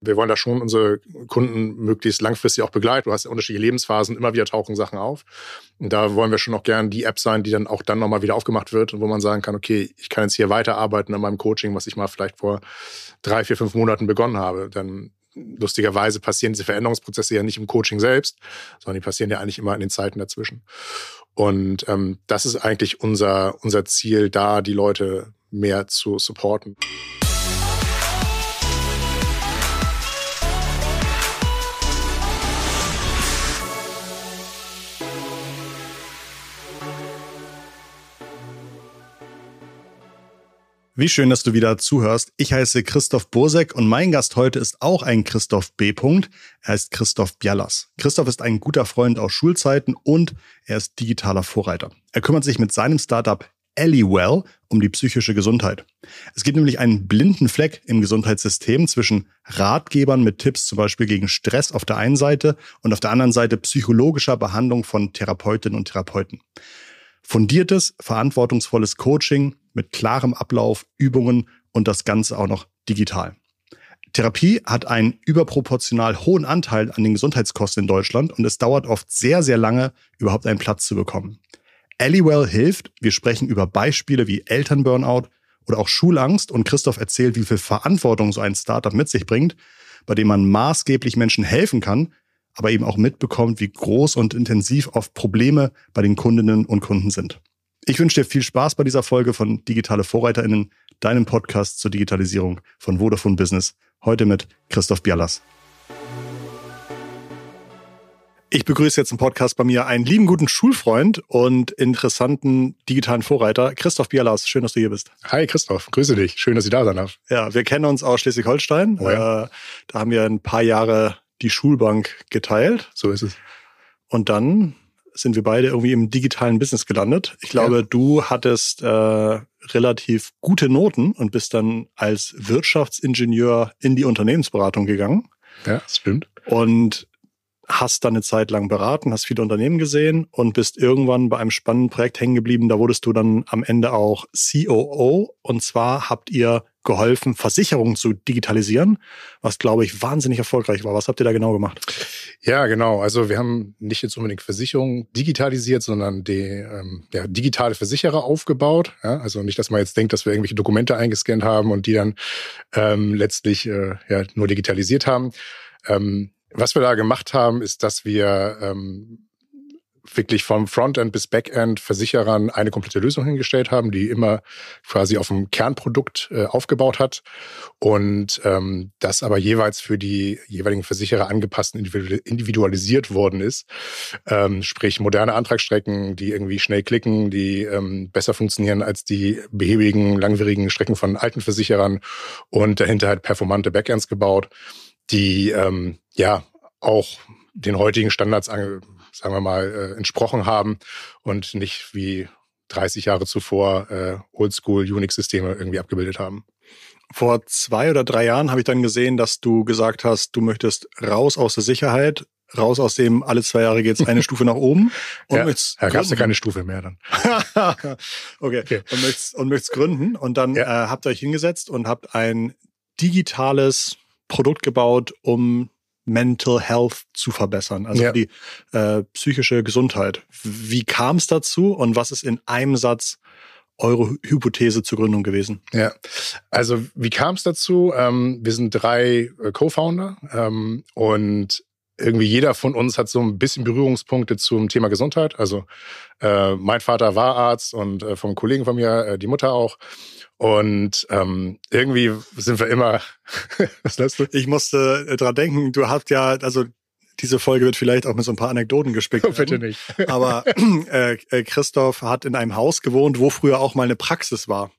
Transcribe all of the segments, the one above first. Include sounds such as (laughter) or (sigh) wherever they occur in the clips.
Wir wollen da schon unsere Kunden möglichst langfristig auch begleiten. Du hast ja unterschiedliche Lebensphasen, immer wieder tauchen Sachen auf. Und da wollen wir schon auch gerne die App sein, die dann auch dann nochmal wieder aufgemacht wird und wo man sagen kann, okay, ich kann jetzt hier weiterarbeiten an meinem Coaching, was ich mal vielleicht vor drei, vier, fünf Monaten begonnen habe. Dann lustigerweise passieren diese Veränderungsprozesse ja nicht im Coaching selbst, sondern die passieren ja eigentlich immer in den Zeiten dazwischen. Und ähm, das ist eigentlich unser, unser Ziel, da die Leute mehr zu supporten. Wie schön, dass du wieder zuhörst. Ich heiße Christoph Bosek und mein Gast heute ist auch ein Christoph B. Er ist Christoph Bialas. Christoph ist ein guter Freund aus Schulzeiten und er ist digitaler Vorreiter. Er kümmert sich mit seinem Startup Well um die psychische Gesundheit. Es gibt nämlich einen blinden Fleck im Gesundheitssystem zwischen Ratgebern mit Tipps zum Beispiel gegen Stress auf der einen Seite und auf der anderen Seite psychologischer Behandlung von Therapeutinnen und Therapeuten. Fundiertes, verantwortungsvolles Coaching mit klarem Ablauf, Übungen und das Ganze auch noch digital. Therapie hat einen überproportional hohen Anteil an den Gesundheitskosten in Deutschland und es dauert oft sehr, sehr lange, überhaupt einen Platz zu bekommen. Allywell hilft. Wir sprechen über Beispiele wie Elternburnout oder auch Schulangst und Christoph erzählt, wie viel Verantwortung so ein Startup mit sich bringt, bei dem man maßgeblich Menschen helfen kann, aber eben auch mitbekommt, wie groß und intensiv oft Probleme bei den Kundinnen und Kunden sind. Ich wünsche dir viel Spaß bei dieser Folge von Digitale VorreiterInnen, deinem Podcast zur Digitalisierung von Vodafone Business. Heute mit Christoph Bialas. Ich begrüße jetzt im Podcast bei mir einen lieben guten Schulfreund und interessanten digitalen Vorreiter, Christoph Bialas. Schön, dass du hier bist. Hi Christoph, grüße dich. Schön, dass ich da sein darf. Ja, wir kennen uns aus Schleswig-Holstein. Oh ja. äh, da haben wir ein paar Jahre die Schulbank geteilt. So ist es. Und dann sind wir beide irgendwie im digitalen Business gelandet. Ich glaube, ja. du hattest äh, relativ gute Noten und bist dann als Wirtschaftsingenieur in die Unternehmensberatung gegangen. Ja, das stimmt. Und hast dann eine Zeit lang beraten, hast viele Unternehmen gesehen und bist irgendwann bei einem spannenden Projekt hängen geblieben. Da wurdest du dann am Ende auch COO. Und zwar habt ihr geholfen, Versicherungen zu digitalisieren, was, glaube ich, wahnsinnig erfolgreich war. Was habt ihr da genau gemacht? Ja, genau. Also wir haben nicht jetzt unbedingt Versicherungen digitalisiert, sondern die ähm, ja, digitale Versicherer aufgebaut. Ja, also nicht, dass man jetzt denkt, dass wir irgendwelche Dokumente eingescannt haben und die dann ähm, letztlich äh, ja, nur digitalisiert haben. Ähm, was wir da gemacht haben, ist, dass wir ähm, wirklich vom Frontend bis Backend Versicherern eine komplette Lösung hingestellt haben, die immer quasi auf dem Kernprodukt äh, aufgebaut hat und ähm, das aber jeweils für die jeweiligen Versicherer angepasst und individualisiert worden ist. Ähm, sprich moderne Antragsstrecken, die irgendwie schnell klicken, die ähm, besser funktionieren als die behäbigen, langwierigen Strecken von alten Versicherern und dahinter halt performante Backends gebaut, die ähm, ja auch den heutigen Standards sagen wir mal, äh, entsprochen haben und nicht wie 30 Jahre zuvor äh, Oldschool Unix-Systeme irgendwie abgebildet haben. Vor zwei oder drei Jahren habe ich dann gesehen, dass du gesagt hast, du möchtest raus aus der Sicherheit, raus aus dem alle zwei Jahre geht's eine (laughs) Stufe nach oben. Und ja, möchtest da gab's ja keine Stufe mehr dann. (laughs) okay. okay. Und möchtest, und möchtest gründen. Und dann ja. äh, habt ihr euch hingesetzt und habt ein digitales Produkt gebaut, um Mental Health zu verbessern, also ja. die äh, psychische Gesundheit. Wie kam es dazu und was ist in einem Satz eure Hypothese zur Gründung gewesen? Ja, also wie kam es dazu? Ähm, wir sind drei äh, Co-Founder ähm, und irgendwie jeder von uns hat so ein bisschen Berührungspunkte zum Thema Gesundheit. Also äh, mein Vater war Arzt und äh, vom Kollegen von mir äh, die Mutter auch. Und ähm, irgendwie sind wir immer. (laughs) Was lässt du? Ich musste äh, dran denken, du hast ja, also diese Folge wird vielleicht auch mit so ein paar Anekdoten gespickt. Oh, (laughs) bitte nicht. Aber äh, äh, Christoph hat in einem Haus gewohnt, wo früher auch mal eine Praxis war.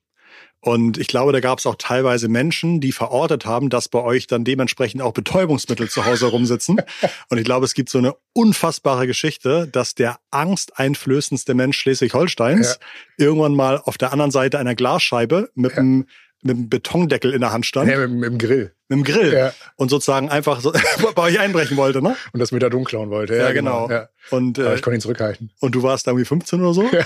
Und ich glaube, da gab es auch teilweise Menschen, die verortet haben, dass bei euch dann dementsprechend auch Betäubungsmittel zu Hause rumsitzen. (laughs) Und ich glaube, es gibt so eine unfassbare Geschichte, dass der angsteinflößendste Mensch Schleswig-Holsteins ja. irgendwann mal auf der anderen Seite einer Glasscheibe mit ja. einem mit einem Betondeckel in der Hand stand. Ja, mit, mit dem Grill. Mit dem Grill ja. und sozusagen einfach so (laughs) bei euch einbrechen wollte, ne? Und das Methadon klauen wollte. Ja, ja genau. Ja. Und, äh, ich konnte ihn zurückhalten. Und du warst da irgendwie 15 oder so? Ja.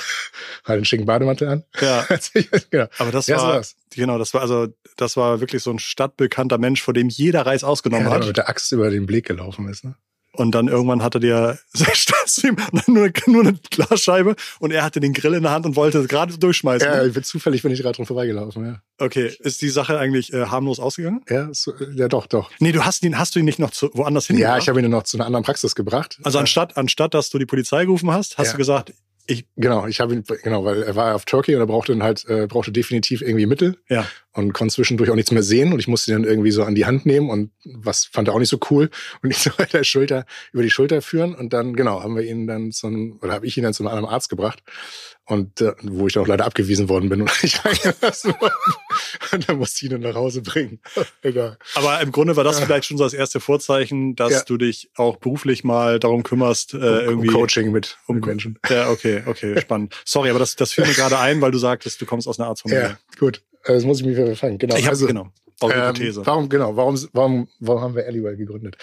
Hat einen schicken Bademantel an. Ja. (laughs) genau. Aber das war, das. genau, das war also, das war wirklich so ein stadtbekannter Mensch, vor dem jeder Reis ausgenommen ja, hat. mit der Axt über den Blick gelaufen ist, ne? Und dann irgendwann hatte der (laughs) nur, nur eine Glasscheibe und er hatte den Grill in der Hand und wollte gerade durchschmeißen. Ja, ich bin zufällig bin ich gerade dran vorbeigelaufen, ja. Okay, ist die Sache eigentlich äh, harmlos ausgegangen? Ja, so, ja doch, doch. Nee, du hast ihn, hast du ihn nicht noch zu, woanders hin? Ja, ich habe ihn noch zu einer anderen Praxis gebracht. Also anstatt, anstatt dass du die Polizei gerufen hast, hast ja. du gesagt, ich, genau, ich habe ihn, genau, weil er war auf Turkey und er brauchte dann halt, äh, brauchte definitiv irgendwie Mittel. Ja. Und konnte zwischendurch auch nichts mehr sehen und ich musste ihn dann irgendwie so an die Hand nehmen und was fand er auch nicht so cool und nicht (laughs) so weiter Schulter, über die Schulter führen und dann, genau, haben wir ihn dann zu einem, oder habe ich ihn dann zu einem anderen Arzt gebracht und äh, wo ich dann auch leider abgewiesen worden bin und (laughs) nicht reingelassen worden. Und dann musste ich ihn nach Hause bringen. (laughs) Egal. Aber im Grunde war das vielleicht schon so das erste Vorzeichen, dass ja. du dich auch beruflich mal darum kümmerst, äh, um, irgendwie. Um Coaching mit, um Menschen. Ja, okay, okay, spannend. Sorry, aber das, das fiel mir (laughs) gerade ein, weil du sagtest, du kommst aus einer Arztfamilie. Ja, gut. Das muss ich mir wieder fangen. Genau. Ich hab, also, genau. Ähm, warum, genau, warum, warum, warum haben wir Alleywell gegründet?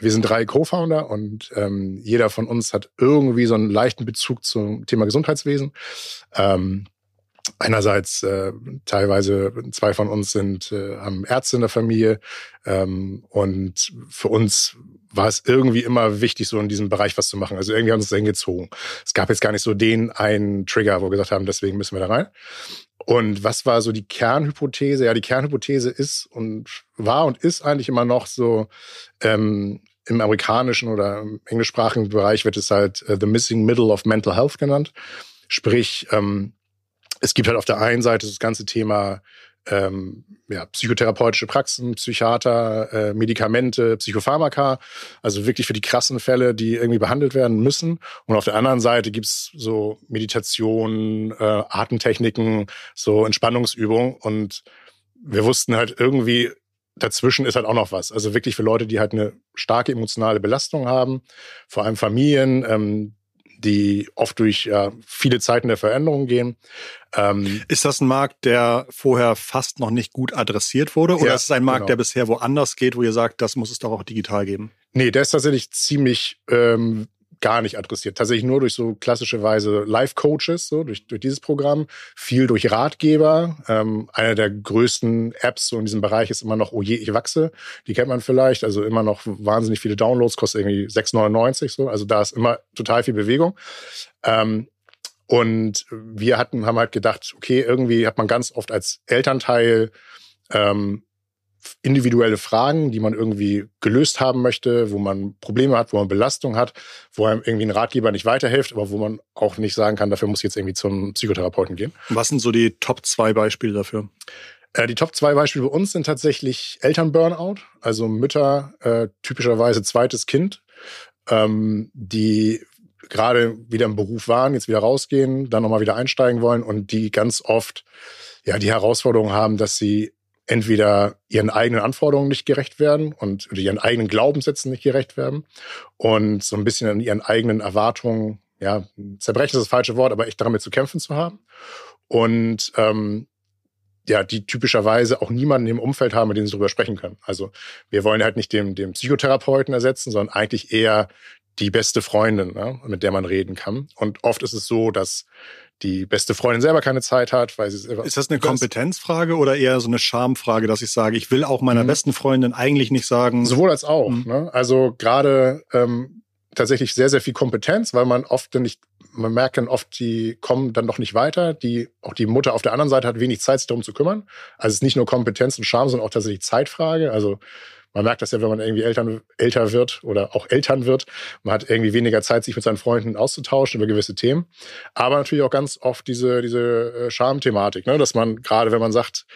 Wir sind drei Co-Founder und ähm, jeder von uns hat irgendwie so einen leichten Bezug zum Thema Gesundheitswesen. Ähm, einerseits äh, teilweise zwei von uns sind äh, haben Ärzte in der Familie ähm, und für uns war es irgendwie immer wichtig, so in diesem Bereich was zu machen. Also irgendwie haben wir uns dahin gezogen. Es gab jetzt gar nicht so den einen Trigger, wo wir gesagt haben, deswegen müssen wir da rein. Und was war so die Kernhypothese? Ja, die Kernhypothese ist und war und ist eigentlich immer noch so, ähm, im amerikanischen oder im englischsprachigen Bereich wird es halt uh, the missing middle of mental health genannt. Sprich, ähm, es gibt halt auf der einen Seite das ganze Thema ähm, ja, psychotherapeutische Praxen, Psychiater, äh, Medikamente, Psychopharmaka, also wirklich für die krassen Fälle, die irgendwie behandelt werden müssen. Und auf der anderen Seite gibt's so Meditation, äh, Atemtechniken, so Entspannungsübungen. Und wir wussten halt irgendwie, dazwischen ist halt auch noch was. Also wirklich für Leute, die halt eine starke emotionale Belastung haben, vor allem Familien, ähm, die oft durch ja, viele Zeiten der Veränderung gehen. Ähm, ist das ein Markt, der vorher fast noch nicht gut adressiert wurde? Oder ja, ist es ein Markt, genau. der bisher woanders geht, wo ihr sagt, das muss es doch auch digital geben? Nee, der ist tatsächlich ziemlich ähm, gar nicht adressiert. Tatsächlich nur durch so klassische Weise Life-Coaches, so durch, durch dieses Programm, viel durch Ratgeber. Ähm, einer der größten Apps so in diesem Bereich ist immer noch Oje, ich wachse. Die kennt man vielleicht. Also immer noch wahnsinnig viele Downloads, kostet irgendwie 6,99 so. Also da ist immer total viel Bewegung. Ähm, und wir hatten, haben halt gedacht, okay, irgendwie hat man ganz oft als Elternteil ähm, individuelle Fragen, die man irgendwie gelöst haben möchte, wo man Probleme hat, wo man Belastung hat, wo einem irgendwie ein Ratgeber nicht weiterhilft, aber wo man auch nicht sagen kann, dafür muss ich jetzt irgendwie zum Psychotherapeuten gehen. Was sind so die Top zwei Beispiele dafür? Äh, die Top zwei Beispiele bei uns sind tatsächlich Elternburnout, also Mütter, äh, typischerweise zweites Kind, ähm, die gerade wieder im Beruf waren, jetzt wieder rausgehen, dann nochmal wieder einsteigen wollen und die ganz oft ja die Herausforderung haben, dass sie entweder ihren eigenen Anforderungen nicht gerecht werden und oder ihren eigenen Glaubenssätzen nicht gerecht werden und so ein bisschen an ihren eigenen Erwartungen, ja, zerbrechen ist das falsche Wort, aber echt damit zu kämpfen zu haben. Und ähm, ja, die typischerweise auch niemanden im Umfeld haben, mit dem sie darüber sprechen können. Also wir wollen halt nicht dem, dem Psychotherapeuten ersetzen, sondern eigentlich eher die beste Freundin, ne, mit der man reden kann. Und oft ist es so, dass die beste Freundin selber keine Zeit hat, weil sie Ist das eine Kompetenzfrage oder eher so eine Schamfrage, dass ich sage, ich will auch meiner mhm. besten Freundin eigentlich nicht sagen? Sowohl als auch. Mhm. Ne? Also gerade ähm, tatsächlich sehr, sehr viel Kompetenz, weil man oft nicht, man merkt dann oft, die kommen dann doch nicht weiter. Die, auch die Mutter auf der anderen Seite hat wenig Zeit, sich darum zu kümmern. Also es ist nicht nur Kompetenz und Scham, sondern auch tatsächlich Zeitfrage. Also man merkt das ja, wenn man irgendwie Eltern, älter wird oder auch Eltern wird. Man hat irgendwie weniger Zeit, sich mit seinen Freunden auszutauschen über gewisse Themen. Aber natürlich auch ganz oft diese, diese äh, Schamthematik, ne? dass man gerade, wenn man sagt,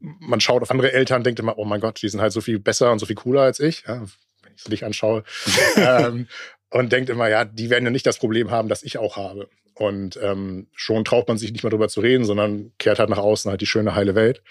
man schaut auf andere Eltern, denkt immer, oh mein Gott, die sind halt so viel besser und so viel cooler als ich. Ja, wenn ich so dich anschaue. (laughs) ähm, und denkt immer, ja, die werden ja nicht das Problem haben, das ich auch habe. Und ähm, schon traut man sich nicht mehr drüber zu reden, sondern kehrt halt nach außen halt die schöne, heile Welt.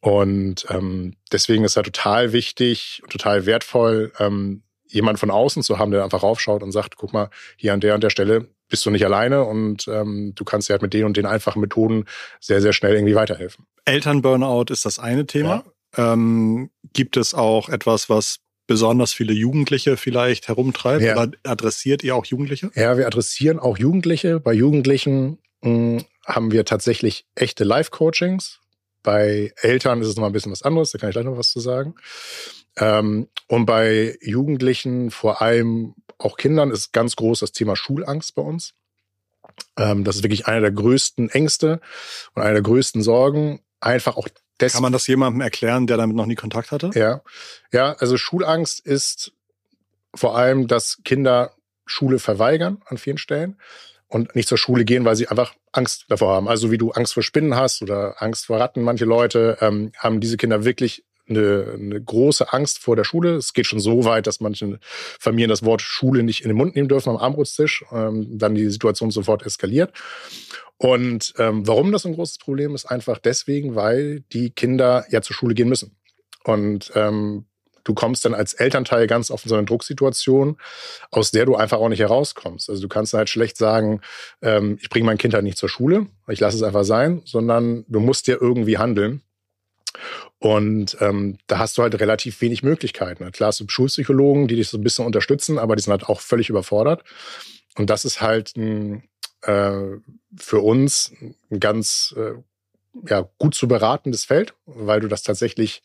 Und ähm, deswegen ist er total wichtig und total wertvoll, ähm, jemand von außen zu haben, der einfach raufschaut und sagt, guck mal, hier an der und der Stelle bist du nicht alleine und ähm, du kannst dir halt mit den und den einfachen Methoden sehr, sehr schnell irgendwie weiterhelfen. Elternburnout ist das eine Thema. Ja. Ähm, gibt es auch etwas, was besonders viele Jugendliche vielleicht herumtreibt? Ja. Oder adressiert ihr auch Jugendliche? Ja, wir adressieren auch Jugendliche. Bei Jugendlichen mh, hm, haben wir tatsächlich echte Live-Coachings. Bei Eltern ist es noch ein bisschen was anderes, da kann ich gleich noch was zu sagen. Ähm, und bei Jugendlichen, vor allem auch Kindern, ist ganz groß das Thema Schulangst bei uns. Ähm, das ist wirklich eine der größten Ängste und eine der größten Sorgen. Einfach auch deswegen. Kann man das jemandem erklären, der damit noch nie Kontakt hatte? Ja. Ja, also Schulangst ist vor allem, dass Kinder Schule verweigern an vielen Stellen und nicht zur Schule gehen, weil sie einfach Angst davor haben. Also wie du Angst vor Spinnen hast oder Angst vor Ratten, manche Leute ähm, haben diese Kinder wirklich eine, eine große Angst vor der Schule. Es geht schon so weit, dass manche Familien das Wort Schule nicht in den Mund nehmen dürfen am Armbrutstisch, ähm, dann die Situation sofort eskaliert. Und ähm, warum das ein großes Problem ist, einfach deswegen, weil die Kinder ja zur Schule gehen müssen. Und ähm, du kommst dann als Elternteil ganz oft in so eine Drucksituation, aus der du einfach auch nicht herauskommst. Also du kannst halt schlecht sagen, ähm, ich bringe mein Kind halt nicht zur Schule, ich lasse es einfach sein, sondern du musst ja irgendwie handeln. Und ähm, da hast du halt relativ wenig Möglichkeiten. Klar hast du Schulpsychologen, die dich so ein bisschen unterstützen, aber die sind halt auch völlig überfordert. Und das ist halt ein, äh, für uns ein ganz äh, ja, gut zu beratendes Feld, weil du das tatsächlich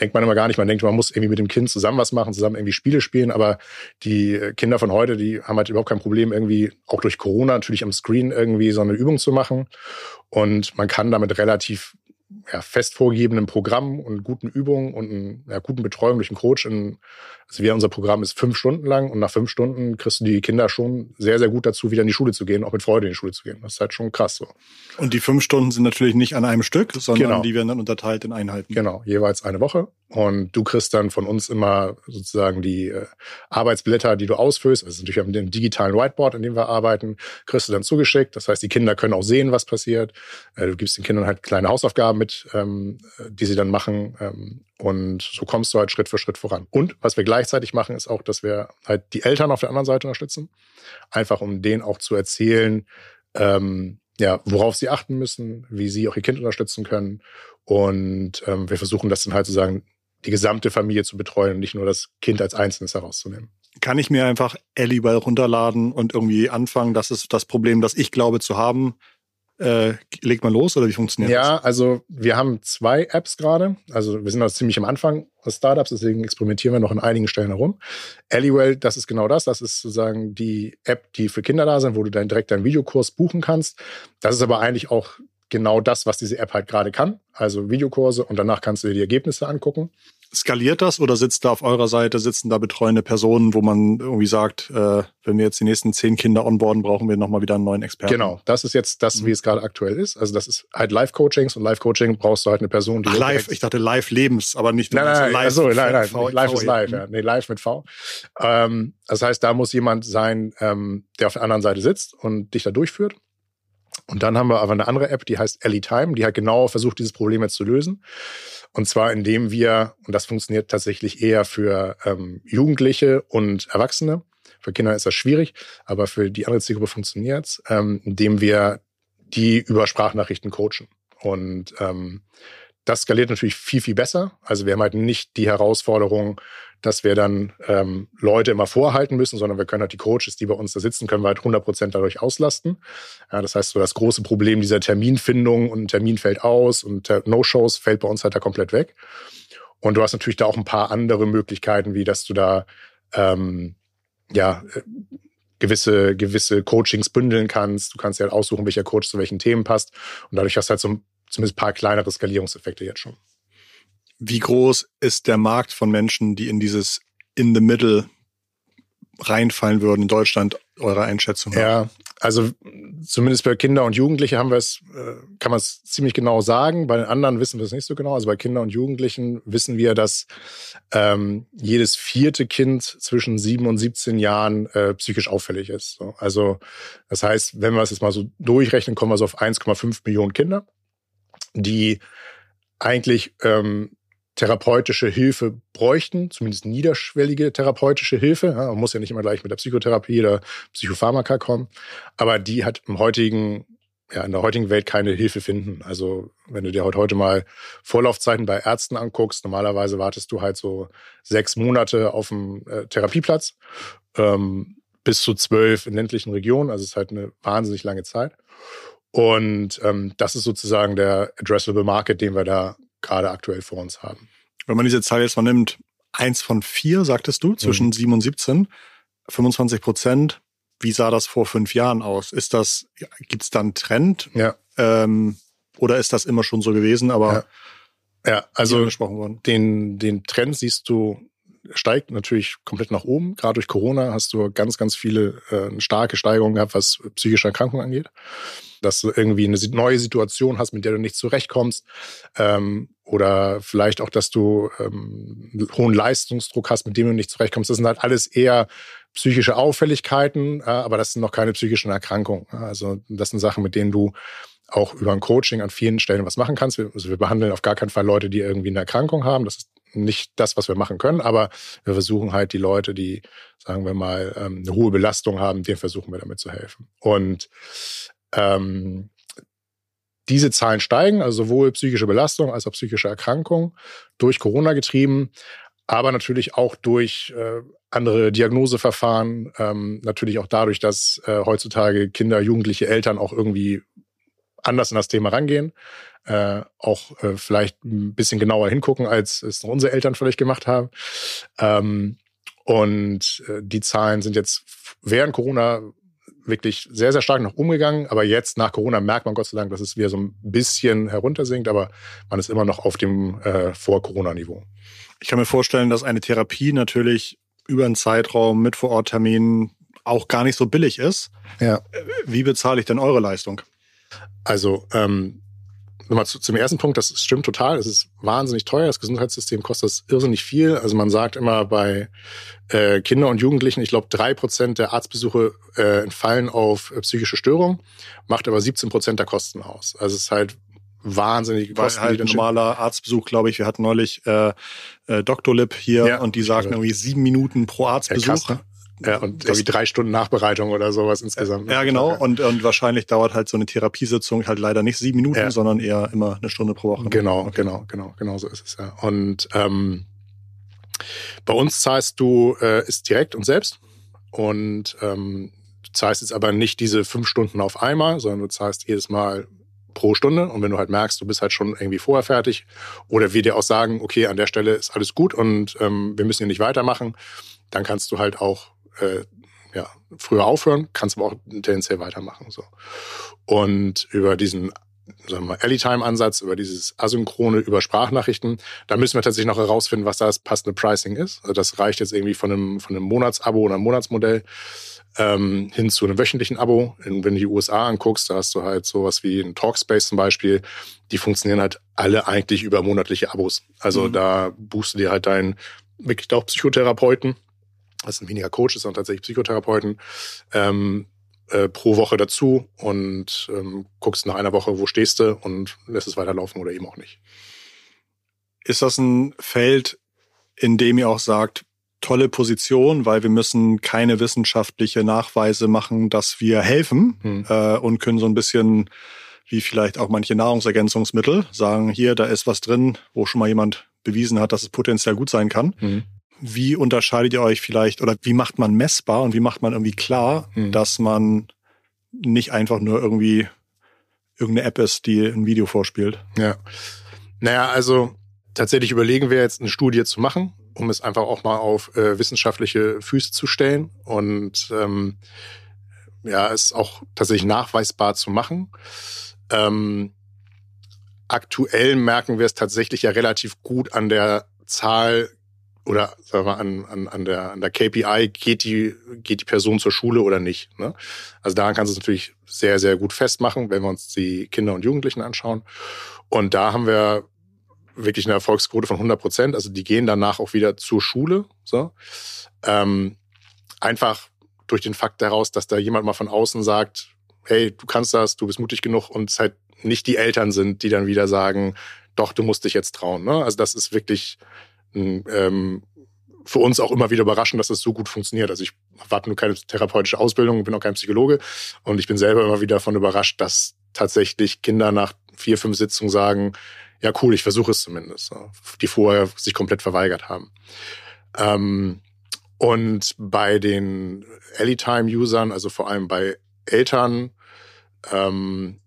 denkt man immer gar nicht. Man denkt, man muss irgendwie mit dem Kind zusammen was machen, zusammen irgendwie Spiele spielen. Aber die Kinder von heute, die haben halt überhaupt kein Problem, irgendwie auch durch Corona natürlich am Screen irgendwie so eine Übung zu machen. Und man kann damit relativ ja, fest vorgegebenen Programm und guten Übungen und einer ja, guten Betreuung durch einen Coach. In, also wir, unser Programm ist fünf Stunden lang und nach fünf Stunden kriegst du die Kinder schon sehr, sehr gut dazu, wieder in die Schule zu gehen, auch mit Freude in die Schule zu gehen. Das ist halt schon krass so. Und die fünf Stunden sind natürlich nicht an einem Stück, sondern genau. die werden dann unterteilt in Einheiten. Genau, jeweils eine Woche. Und du kriegst dann von uns immer sozusagen die äh, Arbeitsblätter, die du ausfüllst. Also natürlich wir den digitalen Whiteboard, an dem wir arbeiten, kriegst du dann zugeschickt. Das heißt, die Kinder können auch sehen, was passiert. Äh, du gibst den Kindern halt kleine Hausaufgaben mit, ähm, die sie dann machen. Ähm, und so kommst du halt Schritt für Schritt voran. Und was wir gleichzeitig machen, ist auch, dass wir halt die Eltern auf der anderen Seite unterstützen. Einfach um denen auch zu erzählen, ähm, ja, worauf sie achten müssen, wie sie auch ihr Kind unterstützen können. Und ähm, wir versuchen das dann halt sozusagen die gesamte Familie zu betreuen und nicht nur das Kind als Einzelnes herauszunehmen. Kann ich mir einfach Alley runterladen und irgendwie anfangen? Das ist das Problem, das ich glaube zu haben. Äh, legt man los oder wie funktioniert ja, das? Ja, also wir haben zwei Apps gerade. Also wir sind noch ziemlich am Anfang des Startups, deswegen experimentieren wir noch an einigen Stellen herum. Alleywell, das ist genau das. Das ist sozusagen die App, die für Kinder da sind, wo du dann direkt deinen Videokurs buchen kannst. Das ist aber eigentlich auch genau das, was diese App halt gerade kann. Also Videokurse und danach kannst du dir die Ergebnisse angucken. Skaliert das oder sitzt da auf eurer Seite, sitzen da betreuende Personen, wo man irgendwie sagt, äh, wenn wir jetzt die nächsten zehn Kinder onboarden, brauchen wir nochmal wieder einen neuen Experten? Genau, das ist jetzt das, mhm. wie es gerade aktuell ist. Also das ist halt Live-Coachings und Live-Coaching brauchst du halt eine Person, die... Ach, live, ich dachte Live-Lebens, aber nicht... Nein, nein, live, also, nein, nein, v, live ist live, ja. Nee, live mit V. Ähm, das heißt, da muss jemand sein, ähm, der auf der anderen Seite sitzt und dich da durchführt. Und dann haben wir aber eine andere App, die heißt Ellie Time, die hat genau versucht, dieses Problem jetzt zu lösen. Und zwar indem wir, und das funktioniert tatsächlich eher für ähm, Jugendliche und Erwachsene, für Kinder ist das schwierig, aber für die andere Zielgruppe funktioniert es, ähm, indem wir die über Sprachnachrichten coachen. Und ähm, das skaliert natürlich viel, viel besser. Also wir haben halt nicht die Herausforderung, dass wir dann ähm, Leute immer vorhalten müssen, sondern wir können halt die Coaches, die bei uns da sitzen, können wir halt 100 Prozent dadurch auslasten. Ja, das heißt, so das große Problem dieser Terminfindung und ein Termin fällt aus und No-Shows fällt bei uns halt da komplett weg. Und du hast natürlich da auch ein paar andere Möglichkeiten, wie dass du da ähm, ja äh, gewisse gewisse Coachings bündeln kannst. Du kannst ja halt aussuchen, welcher Coach zu welchen Themen passt. Und dadurch hast du halt so zumindest ein paar kleinere Skalierungseffekte jetzt schon. Wie groß ist der Markt von Menschen, die in dieses in the middle reinfallen würden in Deutschland, eurer Einschätzung? Ja, also zumindest bei Kinder und Jugendliche haben wir es, äh, kann man es ziemlich genau sagen. Bei den anderen wissen wir es nicht so genau. Also bei Kindern und Jugendlichen wissen wir, dass ähm, jedes vierte Kind zwischen sieben und 17 Jahren äh, psychisch auffällig ist. So, also das heißt, wenn wir es jetzt mal so durchrechnen, kommen wir so auf 1,5 Millionen Kinder, die eigentlich ähm, therapeutische Hilfe bräuchten, zumindest niederschwellige therapeutische Hilfe. Ja, man muss ja nicht immer gleich mit der Psychotherapie oder Psychopharmaka kommen, aber die hat im heutigen ja, in der heutigen Welt keine Hilfe finden. Also wenn du dir heute, mal Vorlaufzeiten bei Ärzten anguckst, normalerweise wartest du halt so sechs Monate auf dem äh, Therapieplatz, ähm, bis zu zwölf in ländlichen Regionen. Also es ist halt eine wahnsinnig lange Zeit. Und ähm, das ist sozusagen der Addressable Market, den wir da gerade aktuell vor uns haben. Wenn man diese Zahl jetzt mal nimmt, eins von vier, sagtest du, zwischen mhm. 7 und 17, 25 Prozent wie sah das vor fünf Jahren aus? Ist das, gibt es da einen Trend? Ja. Ähm, oder ist das immer schon so gewesen, aber ja, ja also Den, den Trend siehst du, steigt natürlich komplett nach oben. Gerade durch Corona hast du ganz, ganz viele äh, starke Steigerungen gehabt, was psychische Erkrankungen angeht. Dass du irgendwie eine neue Situation hast, mit der du nicht zurechtkommst. Ähm, oder vielleicht auch, dass du ähm, hohen Leistungsdruck hast, mit dem du nicht zurechtkommst. Das sind halt alles eher psychische Auffälligkeiten, äh, aber das sind noch keine psychischen Erkrankungen. Also das sind Sachen, mit denen du auch über ein Coaching an vielen Stellen was machen kannst. Also wir behandeln auf gar keinen Fall Leute, die irgendwie eine Erkrankung haben. Das ist nicht das, was wir machen können, aber wir versuchen halt die Leute, die, sagen wir mal, ähm, eine hohe Belastung haben, denen versuchen wir damit zu helfen. Und ähm, diese Zahlen steigen, also sowohl psychische Belastung als auch psychische Erkrankung durch Corona getrieben aber natürlich auch durch äh, andere Diagnoseverfahren, ähm, natürlich auch dadurch, dass äh, heutzutage Kinder, Jugendliche, Eltern auch irgendwie anders in das Thema rangehen, äh, auch äh, vielleicht ein bisschen genauer hingucken, als es unsere Eltern vielleicht gemacht haben. Ähm, und äh, die Zahlen sind jetzt während Corona wirklich sehr, sehr stark nach umgegangen. Aber jetzt nach Corona merkt man Gott sei Dank, dass es wieder so ein bisschen heruntersinkt, aber man ist immer noch auf dem äh, Vor-Corona-Niveau. Ich kann mir vorstellen, dass eine Therapie natürlich über einen Zeitraum mit Vorortterminen auch gar nicht so billig ist. Ja. Wie bezahle ich denn eure Leistung? Also, ähm, nochmal zu, zum ersten Punkt, das stimmt total. Es ist wahnsinnig teuer. Das Gesundheitssystem kostet das irrsinnig viel. Also man sagt immer bei äh, Kindern und Jugendlichen, ich glaube, drei Prozent der Arztbesuche äh, entfallen auf äh, psychische Störungen, macht aber 17 Prozent der Kosten aus. Also es ist halt wahnsinnig Kosten. Weil halt ein normaler Arztbesuch, glaube ich, wir hatten neulich äh, äh, Dr. Lip hier ja, und die sagten irgendwie sieben Minuten pro Arztbesuch. Ja, krass, ne? Ja, und irgendwie drei Stunden Nachbereitung oder sowas insgesamt. Ne? Ja, genau. Und, und wahrscheinlich dauert halt so eine Therapiesitzung halt leider nicht sieben Minuten, ja. sondern eher immer eine Stunde pro Woche. Genau, okay. genau, genau, genau so ist es ja. Und ähm, bei uns zahlst du äh, ist direkt und selbst und ähm, du zahlst jetzt aber nicht diese fünf Stunden auf einmal, sondern du zahlst jedes Mal pro Stunde. Und wenn du halt merkst, du bist halt schon irgendwie vorher fertig oder wir dir auch sagen, okay, an der Stelle ist alles gut und ähm, wir müssen hier nicht weitermachen, dann kannst du halt auch äh, ja, früher aufhören, kannst aber auch tendenziell weitermachen. So. Und über diesen sagen wir mal, Anytime-Ansatz, über dieses Asynchrone, über Sprachnachrichten. Da müssen wir tatsächlich noch herausfinden, was das passende Pricing ist. Also das reicht jetzt irgendwie von einem, von einem Monatsabo oder einem Monatsmodell ähm, hin zu einem wöchentlichen Abo. wenn du die USA anguckst, da hast du halt sowas wie ein Talkspace zum Beispiel. Die funktionieren halt alle eigentlich über monatliche Abos. Also mhm. da buchst du dir halt deinen wirklich auch Psychotherapeuten. Das sind weniger Coaches, sondern tatsächlich Psychotherapeuten. Ähm, äh, pro Woche dazu und ähm, guckst nach einer Woche, wo stehst du und lässt es weiterlaufen oder eben auch nicht. Ist das ein Feld, in dem ihr auch sagt, tolle Position, weil wir müssen keine wissenschaftliche Nachweise machen, dass wir helfen hm. äh, und können so ein bisschen wie vielleicht auch manche Nahrungsergänzungsmittel sagen, hier, da ist was drin, wo schon mal jemand bewiesen hat, dass es potenziell gut sein kann. Hm. Wie unterscheidet ihr euch vielleicht oder wie macht man messbar und wie macht man irgendwie klar, hm. dass man nicht einfach nur irgendwie irgendeine App ist, die ein Video vorspielt? Ja. Naja, also tatsächlich überlegen wir jetzt eine Studie zu machen um es einfach auch mal auf äh, wissenschaftliche Füße zu stellen und ähm, ja, es auch tatsächlich nachweisbar zu machen. Ähm, aktuell merken wir es tatsächlich ja relativ gut an der Zahl oder sagen wir an, an, an, der, an der KPI, geht die, geht die Person zur Schule oder nicht. Ne? Also daran kannst du es natürlich sehr, sehr gut festmachen, wenn wir uns die Kinder und Jugendlichen anschauen. Und da haben wir wirklich eine Erfolgsquote von 100 Prozent. Also die gehen danach auch wieder zur Schule. So. Ähm, einfach durch den Fakt daraus, dass da jemand mal von außen sagt, hey, du kannst das, du bist mutig genug und es halt nicht die Eltern sind, die dann wieder sagen, doch, du musst dich jetzt trauen. Ne? Also das ist wirklich ähm, für uns auch immer wieder überraschend, dass das so gut funktioniert. Also ich warte nur keine therapeutische Ausbildung, bin auch kein Psychologe und ich bin selber immer wieder davon überrascht, dass tatsächlich Kinder nach vier, fünf Sitzungen sagen, ja cool, ich versuche es zumindest, die vorher sich komplett verweigert haben. Ähm, und bei den Anytime-Usern, also vor allem bei Eltern, ähm,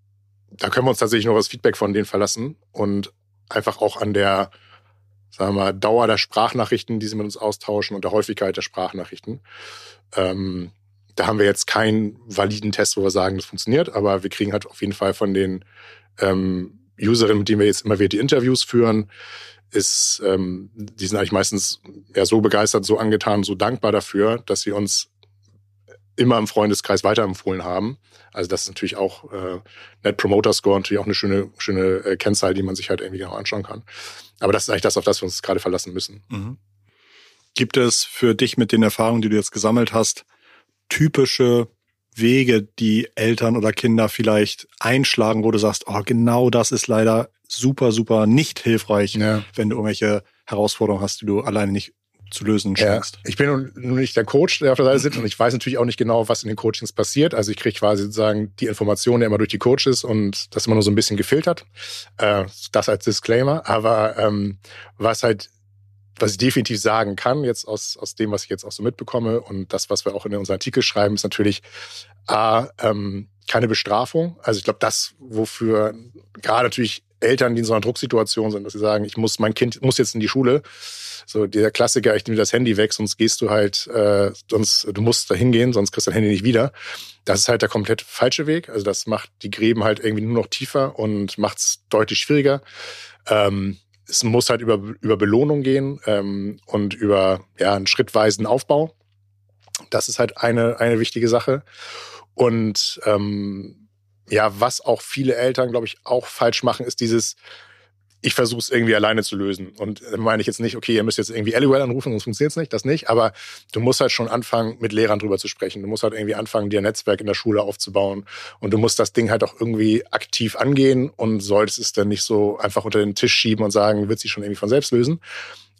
da können wir uns tatsächlich nur das Feedback von denen verlassen und einfach auch an der, sagen wir mal, Dauer der Sprachnachrichten, die sie mit uns austauschen und der Häufigkeit der Sprachnachrichten. Ähm, da haben wir jetzt keinen validen Test, wo wir sagen, das funktioniert, aber wir kriegen halt auf jeden Fall von den ähm, Userinnen, mit denen wir jetzt immer wieder die Interviews führen, ist, ähm, die sind eigentlich meistens ja so begeistert, so angetan, so dankbar dafür, dass sie uns immer im Freundeskreis weiterempfohlen haben. Also das ist natürlich auch äh, Net Promoter Score, natürlich auch eine schöne, schöne äh, Kennzahl, die man sich halt irgendwie genau anschauen kann. Aber das ist eigentlich das, auf das wir uns gerade verlassen müssen. Mhm. Gibt es für dich mit den Erfahrungen, die du jetzt gesammelt hast, typische Wege, die Eltern oder Kinder vielleicht einschlagen, wo du sagst, oh, genau das ist leider super, super nicht hilfreich, ja. wenn du irgendwelche Herausforderungen hast, die du alleine nicht zu lösen scheinst. Ja. Ich bin nun nicht der Coach, der auf der Seite sitzt und ich weiß natürlich auch nicht genau, was in den Coachings passiert. Also ich kriege quasi sozusagen die Informationen ja immer durch die Coaches und das immer nur so ein bisschen gefiltert. Äh, das als Disclaimer. Aber ähm, was halt was ich definitiv sagen kann, jetzt aus, aus dem, was ich jetzt auch so mitbekomme und das, was wir auch in unseren Artikel schreiben, ist natürlich A, ähm, keine Bestrafung. Also ich glaube, das, wofür gerade natürlich Eltern, die in so einer Drucksituation sind, dass sie sagen, ich muss, mein Kind muss jetzt in die Schule. So der Klassiker, ich nehme das Handy weg, sonst gehst du halt, äh, sonst du musst da hingehen, sonst kriegst du dein Handy nicht wieder. Das ist halt der komplett falsche Weg. Also das macht die Gräben halt irgendwie nur noch tiefer und macht es deutlich schwieriger. Ähm, es muss halt über, über Belohnung gehen ähm, und über ja, einen schrittweisen Aufbau. Das ist halt eine, eine wichtige Sache. Und ähm, ja, was auch viele Eltern, glaube ich, auch falsch machen, ist dieses, ich versuche es irgendwie alleine zu lösen. Und meine ich jetzt nicht, okay, ihr müsst jetzt irgendwie Aliwell anrufen, sonst funktioniert es nicht, das nicht. Aber du musst halt schon anfangen, mit Lehrern drüber zu sprechen. Du musst halt irgendwie anfangen, dir ein Netzwerk in der Schule aufzubauen. Und du musst das Ding halt auch irgendwie aktiv angehen und solltest es dann nicht so einfach unter den Tisch schieben und sagen, wird sich schon irgendwie von selbst lösen.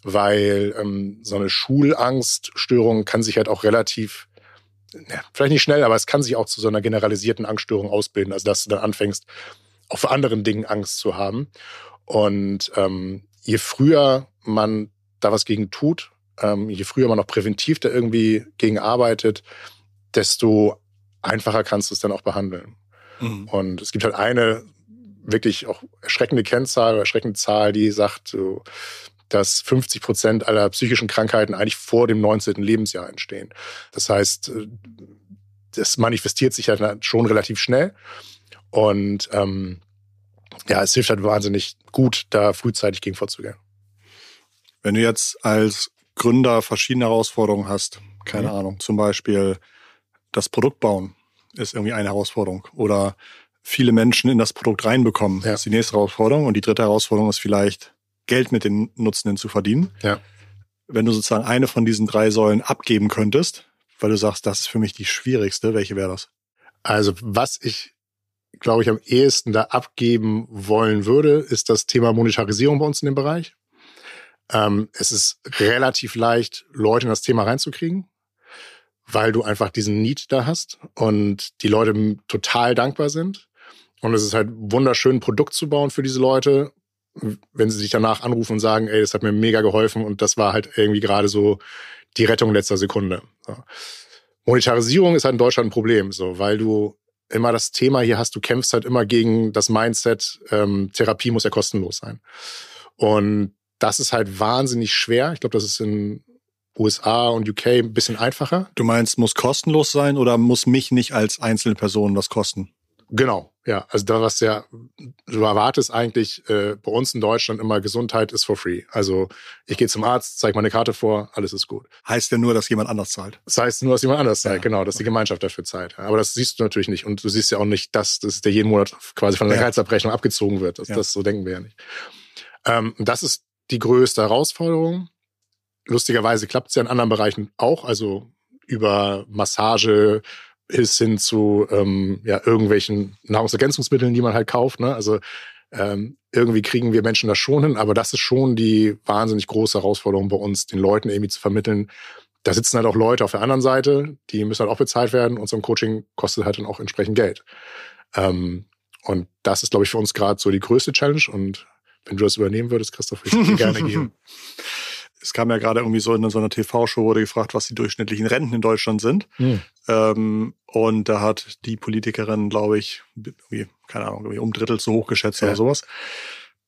Weil ähm, so eine Schulangststörung kann sich halt auch relativ ja, vielleicht nicht schnell, aber es kann sich auch zu so einer generalisierten Angststörung ausbilden. Also dass du dann anfängst, auch vor anderen Dingen Angst zu haben. Und ähm, je früher man da was gegen tut, ähm, je früher man auch präventiv da irgendwie gegen arbeitet, desto einfacher kannst du es dann auch behandeln. Mhm. Und es gibt halt eine wirklich auch erschreckende Kennzahl oder erschreckende Zahl, die sagt, so, dass 50 Prozent aller psychischen Krankheiten eigentlich vor dem 19. Lebensjahr entstehen. Das heißt, äh, das manifestiert sich halt schon relativ schnell. Und ähm, ja, es hilft halt wahnsinnig gut, da frühzeitig gegen vorzugehen. Wenn du jetzt als Gründer verschiedene Herausforderungen hast, keine mhm. Ahnung, zum Beispiel das Produkt bauen ist irgendwie eine Herausforderung oder viele Menschen in das Produkt reinbekommen, ja. ist die nächste Herausforderung und die dritte Herausforderung ist vielleicht Geld mit den Nutzenden zu verdienen. Ja. Wenn du sozusagen eine von diesen drei Säulen abgeben könntest, weil du sagst, das ist für mich die schwierigste, welche wäre das? Also was ich glaube ich, am ehesten da abgeben wollen würde, ist das Thema Monetarisierung bei uns in dem Bereich. Ähm, es ist relativ leicht, Leute in das Thema reinzukriegen, weil du einfach diesen Need da hast und die Leute total dankbar sind. Und es ist halt wunderschön, ein Produkt zu bauen für diese Leute, wenn sie sich danach anrufen und sagen, ey, das hat mir mega geholfen und das war halt irgendwie gerade so die Rettung letzter Sekunde. So. Monetarisierung ist halt in Deutschland ein Problem, so, weil du immer das Thema hier hast, du kämpfst halt immer gegen das Mindset, ähm, Therapie muss ja kostenlos sein. Und das ist halt wahnsinnig schwer. Ich glaube, das ist in USA und UK ein bisschen einfacher. Du meinst, muss kostenlos sein oder muss mich nicht als einzelne Person was kosten? Genau, ja. Also da was ja, du erwartest eigentlich äh, bei uns in Deutschland immer, Gesundheit ist for free. Also ich gehe zum Arzt, zeige meine Karte vor, alles ist gut. Heißt ja nur, dass jemand anders zahlt. Das heißt nur, dass jemand anders zahlt, ja. genau, dass die Gemeinschaft dafür zahlt. Aber das siehst du natürlich nicht. Und du siehst ja auch nicht, dass, dass der jeden Monat quasi von der ja. Gehaltsabrechnung abgezogen wird. Das, ja. das so denken wir ja nicht. Ähm, das ist die größte Herausforderung. Lustigerweise klappt es ja in anderen Bereichen auch, also über Massage, bis hin zu ähm, ja, irgendwelchen Nahrungsergänzungsmitteln, die man halt kauft. Ne? Also ähm, irgendwie kriegen wir Menschen das schon hin, aber das ist schon die wahnsinnig große Herausforderung bei uns, den Leuten irgendwie zu vermitteln. Da sitzen halt auch Leute auf der anderen Seite, die müssen halt auch bezahlt werden und so ein Coaching kostet halt dann auch entsprechend Geld. Ähm, und das ist, glaube ich, für uns gerade so die größte Challenge. Und wenn du das übernehmen würdest, Christoph, würde ich dir gerne geben. (laughs) Es kam ja gerade irgendwie so in so einer TV-Show, wurde gefragt, was die durchschnittlichen Renten in Deutschland sind. Hm. Ähm, und da hat die Politikerin, glaube ich, keine Ahnung, um Drittel zu hoch geschätzt ja. oder sowas.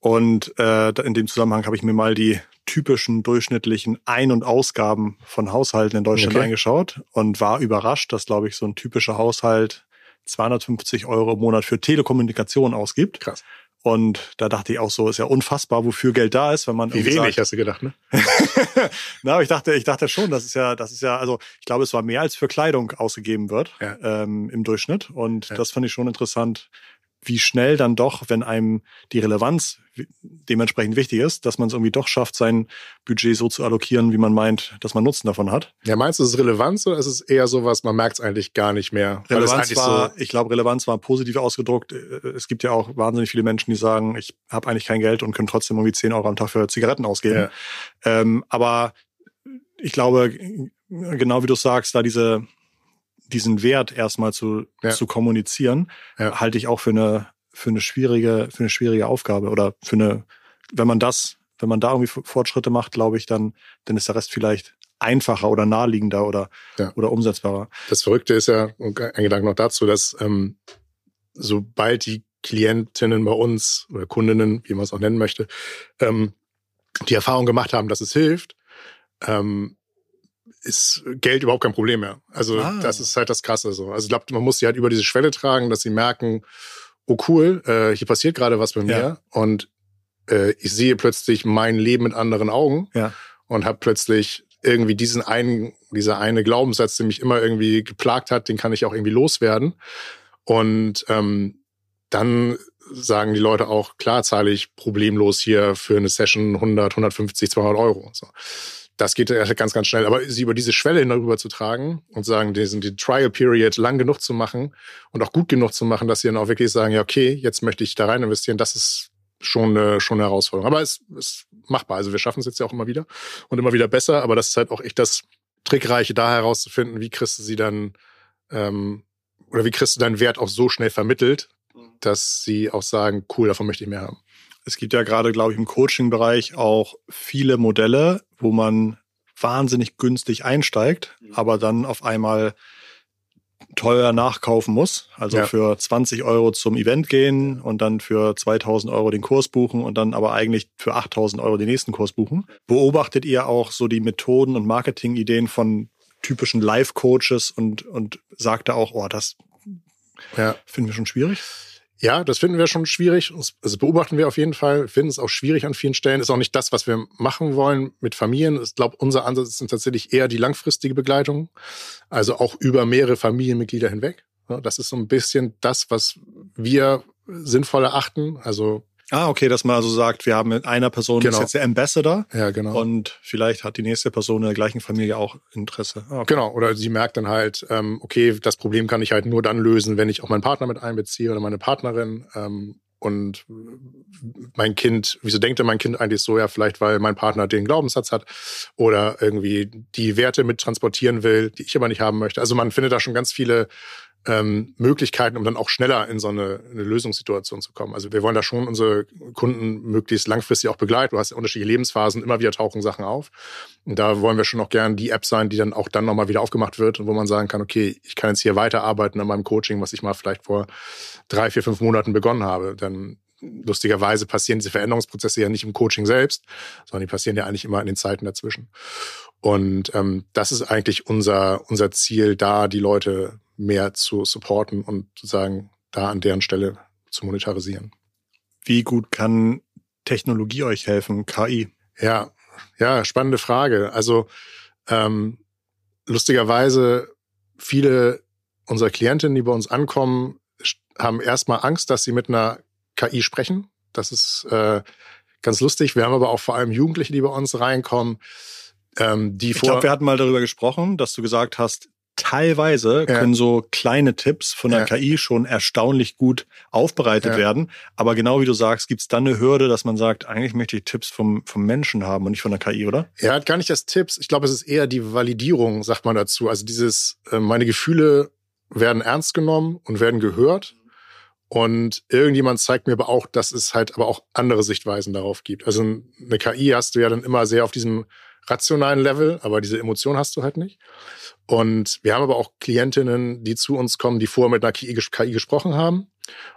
Und äh, in dem Zusammenhang habe ich mir mal die typischen durchschnittlichen Ein- und Ausgaben von Haushalten in Deutschland okay. angeschaut und war überrascht, dass, glaube ich, so ein typischer Haushalt 250 Euro im Monat für Telekommunikation ausgibt. Krass. Und da dachte ich auch so, ist ja unfassbar, wofür Geld da ist, wenn man. Wie wenig sagt, hast du gedacht, ne? (laughs) Na, aber ich dachte, ich dachte schon, das ist ja, das ist ja, also ich glaube, es war mehr als für Kleidung ausgegeben wird ja. ähm, im Durchschnitt. Und ja. das fand ich schon interessant, wie schnell dann doch, wenn einem die Relevanz dementsprechend wichtig ist, dass man es irgendwie doch schafft, sein Budget so zu allokieren, wie man meint, dass man Nutzen davon hat. Ja, meinst du, ist es Relevanz oder ist es eher sowas, man merkt es eigentlich gar nicht mehr? Relevanz war, so ich glaube, Relevanz war positiv ausgedruckt. Es gibt ja auch wahnsinnig viele Menschen, die sagen, ich habe eigentlich kein Geld und können trotzdem irgendwie 10 Euro am Tag für Zigaretten ausgeben. Ja. Ähm, aber ich glaube, genau wie du sagst, da diese diesen Wert erstmal zu, ja. zu kommunizieren, ja. halte ich auch für eine, für eine schwierige, für eine schwierige Aufgabe oder für eine, wenn man das, wenn man da irgendwie Fortschritte macht, glaube ich, dann, dann ist der Rest vielleicht einfacher oder naheliegender oder, ja. oder umsetzbarer. Das Verrückte ist ja, ein Gedanke noch dazu, dass ähm, sobald die Klientinnen bei uns oder Kundinnen, wie man es auch nennen möchte, ähm, die Erfahrung gemacht haben, dass es hilft, ähm, ist Geld überhaupt kein Problem mehr. Also ah. das ist halt das Krasse so. Also ich glaube, man muss sie halt über diese Schwelle tragen, dass sie merken, oh cool, äh, hier passiert gerade was bei mir ja. und äh, ich sehe plötzlich mein Leben mit anderen Augen ja. und habe plötzlich irgendwie diesen einen, dieser eine Glaubenssatz, der mich immer irgendwie geplagt hat, den kann ich auch irgendwie loswerden. Und ähm, dann sagen die Leute auch, klar zahle ich problemlos hier für eine Session 100, 150, 200 Euro. So das geht ganz, ganz schnell. Aber sie über diese Schwelle hinüber zu tragen und sagen, diesen, die Trial Period lang genug zu machen und auch gut genug zu machen, dass sie dann auch wirklich sagen, ja, okay, jetzt möchte ich da rein investieren, das ist schon eine, schon eine Herausforderung. Aber es ist machbar. Also wir schaffen es jetzt ja auch immer wieder und immer wieder besser. Aber das ist halt auch echt das Trickreiche, da herauszufinden, wie kriegst du sie dann, ähm, oder wie kriegst du deinen Wert auch so schnell vermittelt, dass sie auch sagen, cool, davon möchte ich mehr haben. Es gibt ja gerade, glaube ich, im Coaching-Bereich auch viele Modelle, wo man wahnsinnig günstig einsteigt, mhm. aber dann auf einmal teuer nachkaufen muss. Also ja. für 20 Euro zum Event gehen und dann für 2000 Euro den Kurs buchen und dann aber eigentlich für 8000 Euro den nächsten Kurs buchen. Beobachtet ihr auch so die Methoden und Marketingideen von typischen Live-Coaches und, und sagt da auch, oh, das ja. finden wir schon schwierig? Ja, das finden wir schon schwierig. Das beobachten wir auf jeden Fall. Finden es auch schwierig an vielen Stellen. Ist auch nicht das, was wir machen wollen mit Familien. Ich glaube, unser Ansatz ist tatsächlich eher die langfristige Begleitung. Also auch über mehrere Familienmitglieder hinweg. Das ist so ein bisschen das, was wir sinnvoll erachten. Also Ah, okay, dass man also sagt, wir haben mit einer Person genau. ist jetzt der Ambassador. Ja, genau. Und vielleicht hat die nächste Person in der gleichen Familie auch Interesse. Ah, okay. Genau, oder sie merkt dann halt, ähm, okay, das Problem kann ich halt nur dann lösen, wenn ich auch meinen Partner mit einbeziehe oder meine Partnerin. Ähm, und mein Kind, wieso denkt denn mein Kind eigentlich so? Ja, vielleicht, weil mein Partner den Glaubenssatz hat oder irgendwie die Werte mit transportieren will, die ich aber nicht haben möchte. Also man findet da schon ganz viele ähm, Möglichkeiten, um dann auch schneller in so eine, eine Lösungssituation zu kommen. Also wir wollen da schon unsere Kunden möglichst langfristig auch begleiten. Du hast ja unterschiedliche Lebensphasen, immer wieder tauchen Sachen auf. Und da wollen wir schon noch gern die App sein, die dann auch dann nochmal wieder aufgemacht wird und wo man sagen kann, okay, ich kann jetzt hier weiterarbeiten an meinem Coaching, was ich mal vielleicht vor drei, vier, fünf Monaten begonnen habe. Dann lustigerweise passieren diese Veränderungsprozesse ja nicht im Coaching selbst, sondern die passieren ja eigentlich immer in den Zeiten dazwischen. Und ähm, das ist eigentlich unser, unser Ziel, da die Leute mehr zu supporten und sozusagen da an deren Stelle zu monetarisieren. Wie gut kann Technologie euch helfen, KI? Ja, ja, spannende Frage. Also ähm, lustigerweise viele unserer Klientinnen, die bei uns ankommen, haben erstmal Angst, dass sie mit einer KI sprechen. Das ist äh, ganz lustig. Wir haben aber auch vor allem Jugendliche, die bei uns reinkommen, ähm, die ich glaube, wir hatten mal darüber gesprochen, dass du gesagt hast, teilweise ja. können so kleine Tipps von der ja. KI schon erstaunlich gut aufbereitet ja. werden. Aber genau wie du sagst, gibt es dann eine Hürde, dass man sagt, eigentlich möchte ich Tipps vom, vom Menschen haben und nicht von der KI, oder? Ja, gar nicht das Tipps. Ich glaube, es ist eher die Validierung, sagt man dazu. Also dieses, äh, meine Gefühle werden ernst genommen und werden gehört. Und irgendjemand zeigt mir aber auch, dass es halt aber auch andere Sichtweisen darauf gibt. Also eine KI hast du ja dann immer sehr auf diesem rationalen Level, aber diese Emotion hast du halt nicht. Und wir haben aber auch Klientinnen, die zu uns kommen, die vorher mit einer KI, KI gesprochen haben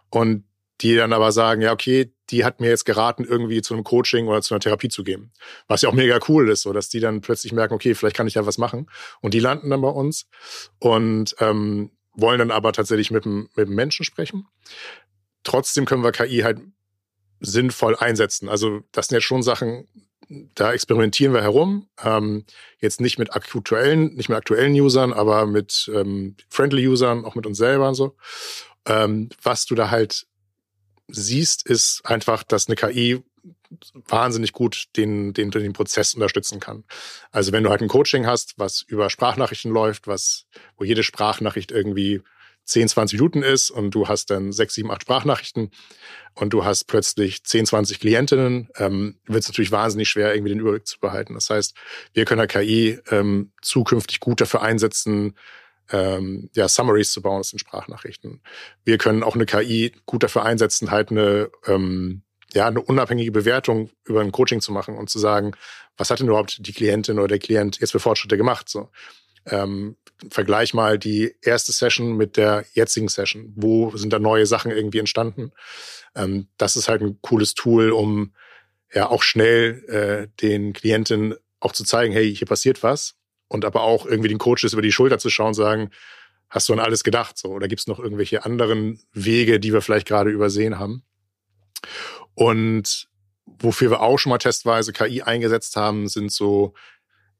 und die dann aber sagen, ja, okay, die hat mir jetzt geraten, irgendwie zu einem Coaching oder zu einer Therapie zu gehen. Was ja auch mega cool ist, so dass die dann plötzlich merken, okay, vielleicht kann ich ja was machen. Und die landen dann bei uns und ähm, wollen dann aber tatsächlich mit dem, mit dem Menschen sprechen. Trotzdem können wir KI halt sinnvoll einsetzen. Also das sind jetzt schon Sachen, da experimentieren wir herum. Ähm, jetzt nicht mit aktuellen, nicht mit aktuellen Usern, aber mit ähm, friendly Usern, auch mit uns selber und so. Ähm, was du da halt siehst, ist einfach, dass eine KI wahnsinnig gut den, den, den Prozess unterstützen kann. Also wenn du halt ein Coaching hast, was über Sprachnachrichten läuft, was, wo jede Sprachnachricht irgendwie 10, 20 Minuten ist und du hast dann 6, 7, 8 Sprachnachrichten und du hast plötzlich 10, 20 Klientinnen, ähm, wird es natürlich wahnsinnig schwer, irgendwie den Überblick zu behalten. Das heißt, wir können KI ähm, zukünftig gut dafür einsetzen, ähm, ja, Summaries zu bauen, das sind Sprachnachrichten. Wir können auch eine KI gut dafür einsetzen, halt eine, ähm, ja, eine unabhängige Bewertung über ein Coaching zu machen und zu sagen, was hat denn überhaupt die Klientin oder der Klient jetzt für Fortschritte gemacht? So. Ähm, vergleich mal die erste Session mit der jetzigen Session. Wo sind da neue Sachen irgendwie entstanden? Ähm, das ist halt ein cooles Tool, um ja auch schnell äh, den Klienten auch zu zeigen, hey, hier passiert was und aber auch irgendwie den Coaches über die Schulter zu schauen und sagen, hast du an alles gedacht? So, oder gibt es noch irgendwelche anderen Wege, die wir vielleicht gerade übersehen haben? Und wofür wir auch schon mal testweise KI eingesetzt haben, sind so,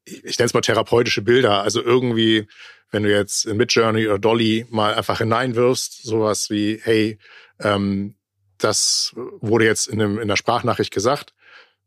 ich nenne es mal therapeutische Bilder. Also irgendwie, wenn du jetzt in Midjourney oder Dolly mal einfach hineinwirfst, sowas wie, hey, ähm, das wurde jetzt in, einem, in einer Sprachnachricht gesagt,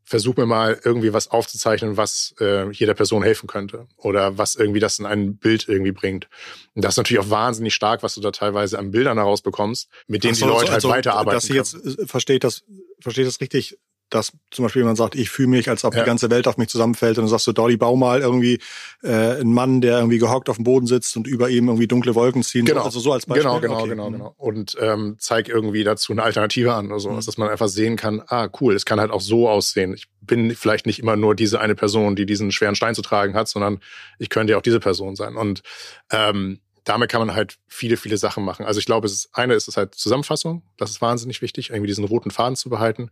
versuch mir mal irgendwie was aufzuzeichnen, was äh, jeder Person helfen könnte oder was irgendwie das in ein Bild irgendwie bringt. Und das ist natürlich auch wahnsinnig stark, was du da teilweise an Bildern herausbekommst, mit denen so, die Leute halt also, halt weiterarbeiten. Dass sie jetzt äh, versteht das, versteht das richtig, dass zum Beispiel jemand sagt, ich fühle mich, als ob ja. die ganze Welt auf mich zusammenfällt und dann sagst du, Dolly, bau mal irgendwie äh, einen Mann, der irgendwie gehockt auf dem Boden sitzt und über ihm irgendwie dunkle Wolken ziehen. Genau. Also so als Beispiel. Genau, genau, okay. genau, genau. Und ähm, zeig irgendwie dazu eine Alternative an oder so, mhm. dass man einfach sehen kann, ah, cool, es kann halt auch so aussehen. Ich bin vielleicht nicht immer nur diese eine Person, die diesen schweren Stein zu tragen hat, sondern ich könnte ja auch diese Person sein. Und ähm, damit kann man halt viele, viele Sachen machen. Also ich glaube, es ist, eine ist es halt Zusammenfassung. Das ist wahnsinnig wichtig, irgendwie diesen roten Faden zu behalten.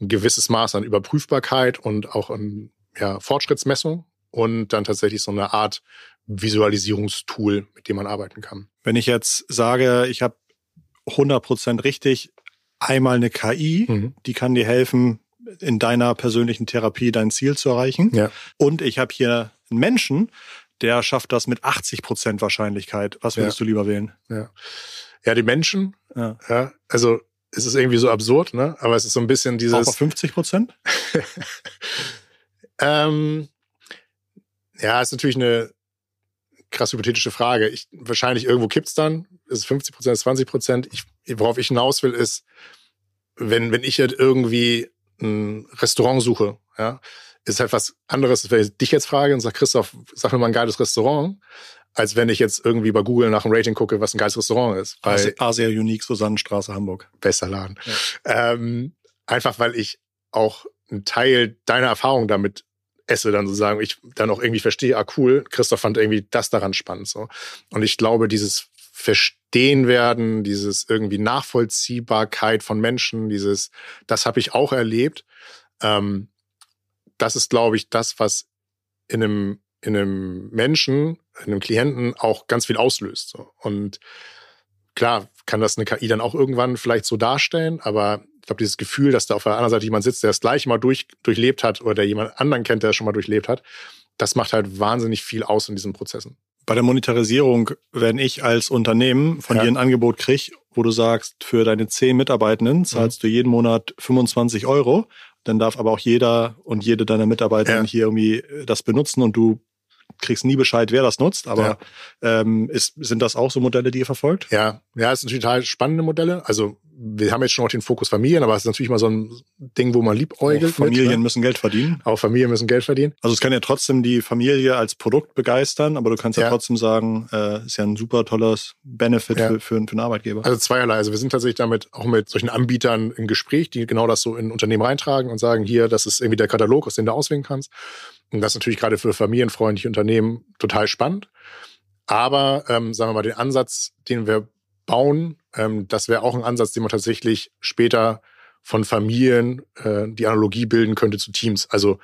Ein gewisses Maß an Überprüfbarkeit und auch an ja, Fortschrittsmessung und dann tatsächlich so eine Art Visualisierungstool, mit dem man arbeiten kann. Wenn ich jetzt sage, ich habe 100% richtig, einmal eine KI, mhm. die kann dir helfen, in deiner persönlichen Therapie dein Ziel zu erreichen. Ja. Und ich habe hier einen Menschen, der schafft das mit 80 Prozent Wahrscheinlichkeit. Was würdest ja. du lieber wählen? Ja, ja die Menschen. Ja. ja. Also es ist irgendwie so absurd, ne? Aber es ist so ein bisschen dieses. Auch auf 50 Prozent? (laughs) ähm, ja, ist natürlich eine krass hypothetische Frage. Ich, wahrscheinlich irgendwo kippt's dann. Ist es 50 Prozent, ist 20 Prozent. worauf ich hinaus will, ist, wenn, wenn ich jetzt irgendwie ein Restaurant suche, ja, ist halt was anderes, wenn ich dich jetzt frage und sage, Christoph, sag mir mal ein geiles Restaurant, als wenn ich jetzt irgendwie bei Google nach einem Rating gucke, was ein geiles Restaurant ist. Weil Asia Unique, Susannenstraße, Hamburg. Bester Laden. Ja. Ähm, einfach weil ich auch einen Teil deiner Erfahrung damit esse, dann sozusagen, ich dann auch irgendwie verstehe, ah cool, Christoph fand irgendwie das daran spannend. so. Und ich glaube, dieses Verstehen werden, dieses irgendwie Nachvollziehbarkeit von Menschen, dieses, das habe ich auch erlebt. Ähm, das ist, glaube ich, das, was in einem, in einem Menschen, in einem Klienten auch ganz viel auslöst. So. Und klar kann das eine KI dann auch irgendwann vielleicht so darstellen, aber ich glaube, dieses Gefühl, dass da auf der anderen Seite jemand sitzt, der das gleiche mal durch, durchlebt hat oder der jemand anderen kennt, der das schon mal durchlebt hat, das macht halt wahnsinnig viel aus in diesen Prozessen. Bei der Monetarisierung, wenn ich als Unternehmen von ja. dir ein Angebot kriege, wo du sagst, für deine zehn Mitarbeitenden zahlst mhm. du jeden Monat 25 Euro dann darf aber auch jeder und jede deiner Mitarbeiter ja. hier irgendwie äh, das benutzen und du kriegst nie Bescheid, wer das nutzt. Aber ja. ähm, ist, sind das auch so Modelle, die ihr verfolgt? Ja, ja, es sind total spannende Modelle. Also wir haben jetzt schon auch den Fokus Familien, aber es ist natürlich mal so ein Ding, wo man liebäugelt. Auch Familien mit, ne? müssen Geld verdienen. Auch Familien müssen Geld verdienen. Also es kann ja trotzdem die Familie als Produkt begeistern, aber du kannst ja, ja trotzdem sagen, äh, ist ja ein super tolles Benefit ja. für, für, für einen Arbeitgeber. Also zweierlei. Also wir sind tatsächlich damit auch mit solchen Anbietern im Gespräch, die genau das so in Unternehmen reintragen und sagen, hier, das ist irgendwie der Katalog, aus dem du auswählen kannst. Und das ist natürlich gerade für familienfreundliche Unternehmen total spannend. Aber ähm, sagen wir mal, den Ansatz, den wir bauen, ähm, das wäre auch ein Ansatz, den man tatsächlich später von Familien äh, die Analogie bilden könnte zu Teams. Also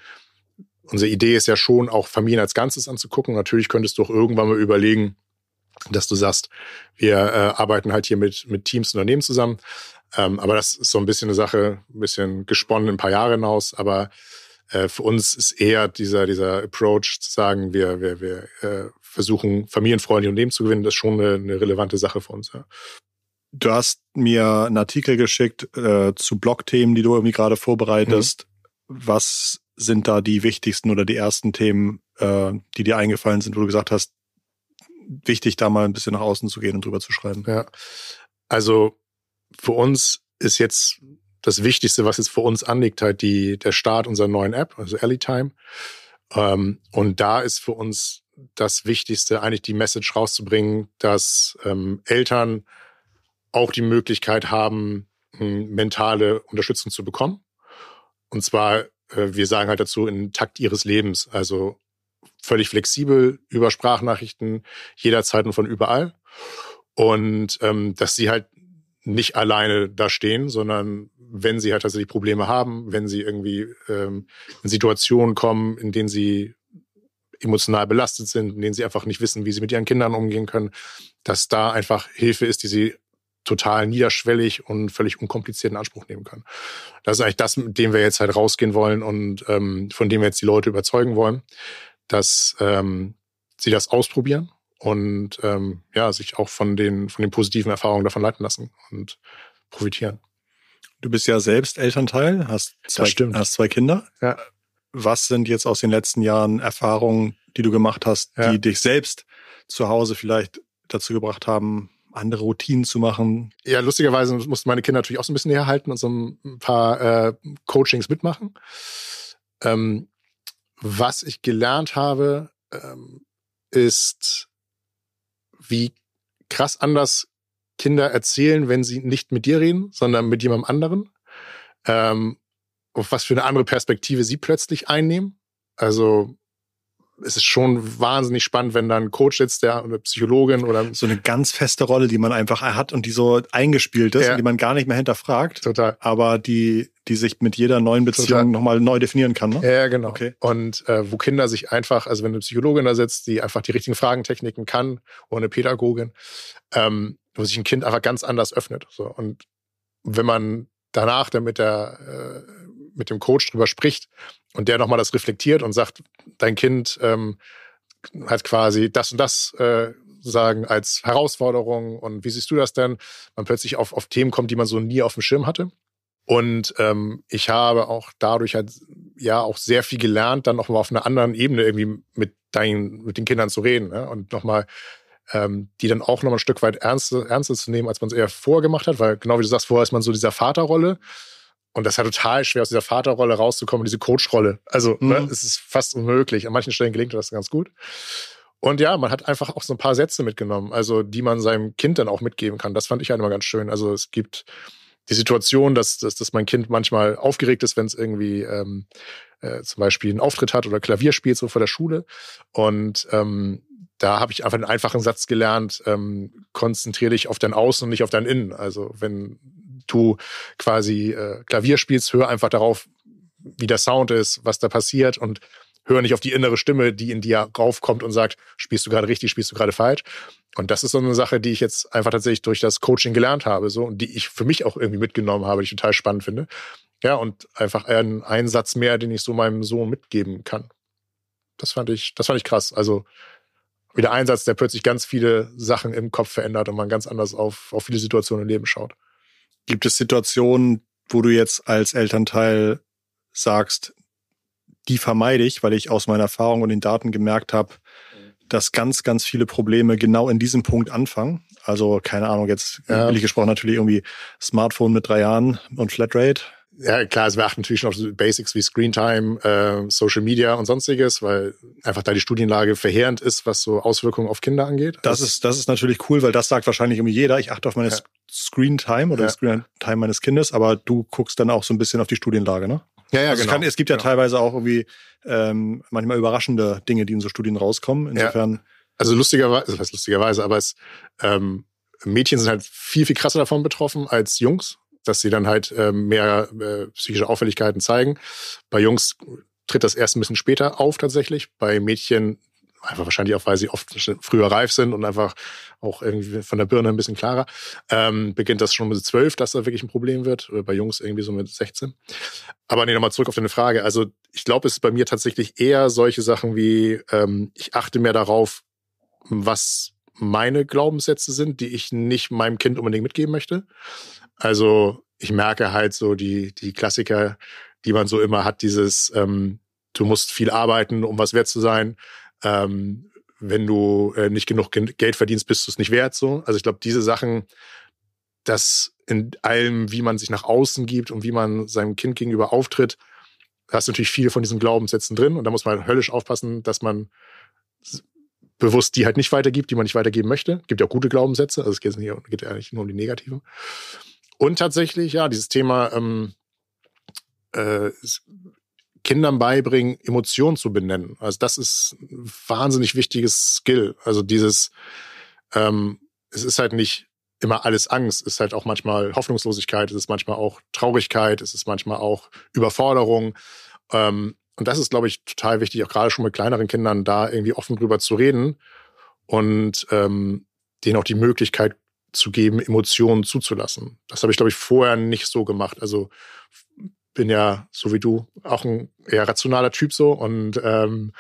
unsere Idee ist ja schon, auch Familien als Ganzes anzugucken. Natürlich könntest du auch irgendwann mal überlegen, dass du sagst, wir äh, arbeiten halt hier mit, mit Teams, Unternehmen zusammen. Ähm, aber das ist so ein bisschen eine Sache, ein bisschen gesponnen ein paar Jahre hinaus. Aber äh, für uns ist eher dieser, dieser Approach zu sagen, wir, wir, wir äh, versuchen, familienfreundliche Unternehmen zu gewinnen, das ist schon eine, eine relevante Sache für uns. Ja. Du hast mir einen Artikel geschickt äh, zu Blogthemen, die du irgendwie gerade vorbereitest. Mhm. Was sind da die wichtigsten oder die ersten Themen, äh, die dir eingefallen sind, wo du gesagt hast, wichtig, da mal ein bisschen nach außen zu gehen und drüber zu schreiben? Ja, also für uns ist jetzt das Wichtigste, was jetzt für uns anliegt, halt die, der Start unserer neuen App, also Time. Ähm, und da ist für uns das Wichtigste, eigentlich die Message rauszubringen, dass ähm, Eltern auch die Möglichkeit haben, mentale Unterstützung zu bekommen. Und zwar, äh, wir sagen halt dazu, in Takt ihres Lebens. Also völlig flexibel über Sprachnachrichten, jederzeit und von überall. Und ähm, dass sie halt nicht alleine da stehen, sondern wenn sie halt tatsächlich Probleme haben, wenn sie irgendwie ähm, in Situationen kommen, in denen sie emotional belastet sind, in denen sie einfach nicht wissen, wie sie mit ihren Kindern umgehen können, dass da einfach Hilfe ist, die sie total niederschwellig und völlig unkompliziert in Anspruch nehmen können. Das ist eigentlich das, mit dem wir jetzt halt rausgehen wollen und ähm, von dem wir jetzt die Leute überzeugen wollen, dass ähm, sie das ausprobieren und ähm, ja, sich auch von den, von den positiven Erfahrungen davon leiten lassen und profitieren. Du bist ja selbst Elternteil, hast zwei, hast zwei Kinder. Ja. Was sind jetzt aus den letzten Jahren Erfahrungen, die du gemacht hast, ja. die dich selbst zu Hause vielleicht dazu gebracht haben, andere Routinen zu machen? Ja, lustigerweise mussten meine Kinder natürlich auch so ein bisschen näher halten und so ein paar äh, Coachings mitmachen. Ähm, was ich gelernt habe, ähm, ist, wie krass anders Kinder erzählen, wenn sie nicht mit dir reden, sondern mit jemandem anderen. Ähm, auf was für eine andere Perspektive sie plötzlich einnehmen. Also es ist schon wahnsinnig spannend, wenn da ein Coach sitzt, der oder Psychologin oder so eine ganz feste Rolle, die man einfach hat und die so eingespielt ist ja. und die man gar nicht mehr hinterfragt. Total. Aber die die sich mit jeder neuen Beziehung nochmal neu definieren kann. Ne? Ja, genau. Okay. Und äh, wo Kinder sich einfach, also wenn eine Psychologin da sitzt, die einfach die richtigen Fragentechniken kann oder eine Pädagogin, ähm, wo sich ein Kind einfach ganz anders öffnet. So. Und wenn man danach dann mit der äh, mit dem Coach drüber spricht und der nochmal das reflektiert und sagt, dein Kind ähm, hat quasi das und das äh, sagen als Herausforderung und wie siehst du das denn? Man plötzlich auf, auf Themen kommt, die man so nie auf dem Schirm hatte. Und ähm, ich habe auch dadurch halt ja auch sehr viel gelernt, dann nochmal auf einer anderen Ebene irgendwie mit deinen, mit den Kindern zu reden ne? und nochmal ähm, die dann auch nochmal ein Stück weit ernster, ernster zu nehmen, als man es eher vorgemacht hat, weil genau wie du sagst, vorher ist man so dieser Vaterrolle und das ist ja total schwer, aus dieser Vaterrolle rauszukommen, diese Coachrolle. Also ne, mhm. ne, es ist fast unmöglich. An manchen Stellen gelingt das ganz gut. Und ja, man hat einfach auch so ein paar Sätze mitgenommen, also die man seinem Kind dann auch mitgeben kann. Das fand ich halt immer ganz schön. Also es gibt die Situation, dass, dass, dass mein Kind manchmal aufgeregt ist, wenn es irgendwie ähm, äh, zum Beispiel einen Auftritt hat oder Klavier spielt, so vor der Schule. Und ähm, da habe ich einfach einen einfachen Satz gelernt, ähm, konzentriere dich auf dein Außen und nicht auf dein Innen. Also wenn du quasi äh, Klavier spielst, hör einfach darauf, wie der Sound ist, was da passiert und hör nicht auf die innere Stimme, die in dir raufkommt und sagt, spielst du gerade richtig, spielst du gerade falsch. Und das ist so eine Sache, die ich jetzt einfach tatsächlich durch das Coaching gelernt habe, so und die ich für mich auch irgendwie mitgenommen habe, die ich total spannend finde. Ja, und einfach einen Einsatz mehr, den ich so meinem Sohn mitgeben kann. Das fand ich, das fand ich krass. Also wieder Einsatz, der plötzlich ganz viele Sachen im Kopf verändert und man ganz anders auf, auf viele Situationen im Leben schaut. Gibt es Situationen, wo du jetzt als Elternteil sagst, die vermeide ich, weil ich aus meiner Erfahrung und den Daten gemerkt habe, dass ganz, ganz viele Probleme genau in diesem Punkt anfangen. Also keine Ahnung, jetzt ja. billig gesprochen natürlich irgendwie Smartphone mit drei Jahren und Flatrate. Ja, klar, es beachten natürlich noch Basics wie Screentime, äh, Social Media und sonstiges, weil einfach da die Studienlage verheerend ist, was so Auswirkungen auf Kinder angeht. Das also, ist, das ist natürlich cool, weil das sagt wahrscheinlich irgendwie jeder. Ich achte auf meine ja. Screentime oder ja. Screentime meines Kindes, aber du guckst dann auch so ein bisschen auf die Studienlage, ne? Ja, ja, also genau. Es, kann, es gibt ja genau. teilweise auch irgendwie ähm, manchmal überraschende Dinge, die in so Studien rauskommen. Insofern. Ja. Also lustigerweise, also was lustigerweise, aber es ähm, Mädchen sind halt viel, viel krasser davon betroffen als Jungs dass sie dann halt äh, mehr äh, psychische Auffälligkeiten zeigen. Bei Jungs tritt das erst ein bisschen später auf tatsächlich. Bei Mädchen einfach wahrscheinlich auch, weil sie oft früher reif sind und einfach auch irgendwie von der Birne ein bisschen klarer, ähm, beginnt das schon mit zwölf, dass da wirklich ein Problem wird. Oder bei Jungs irgendwie so mit 16. Aber nee, nochmal zurück auf deine Frage. Also ich glaube, es ist bei mir tatsächlich eher solche Sachen wie, ähm, ich achte mehr darauf, was meine Glaubenssätze sind, die ich nicht meinem Kind unbedingt mitgeben möchte. Also ich merke halt so die, die Klassiker, die man so immer hat, dieses, ähm, du musst viel arbeiten, um was wert zu sein. Ähm, wenn du äh, nicht genug Geld verdienst, bist du es nicht wert. So. Also ich glaube, diese Sachen, dass in allem, wie man sich nach außen gibt und wie man seinem Kind gegenüber auftritt, da hast du natürlich viele von diesen Glaubenssätzen drin. Und da muss man höllisch aufpassen, dass man bewusst die halt nicht weitergibt, die man nicht weitergeben möchte. Gibt ja auch gute Glaubenssätze, also es geht, geht ja nicht nur um die negativen. Und tatsächlich, ja, dieses Thema ähm, äh, Kindern beibringen, Emotionen zu benennen. Also das ist ein wahnsinnig wichtiges Skill. Also dieses, ähm, es ist halt nicht immer alles Angst, es ist halt auch manchmal Hoffnungslosigkeit, es ist manchmal auch Traurigkeit, es ist manchmal auch Überforderung. Ähm, und das ist, glaube ich, total wichtig, auch gerade schon mit kleineren Kindern da irgendwie offen drüber zu reden und ähm, denen auch die Möglichkeit zu geben, Emotionen zuzulassen. Das habe ich, glaube ich, vorher nicht so gemacht. Also bin ja, so wie du, auch ein eher rationaler Typ so. Und ähm,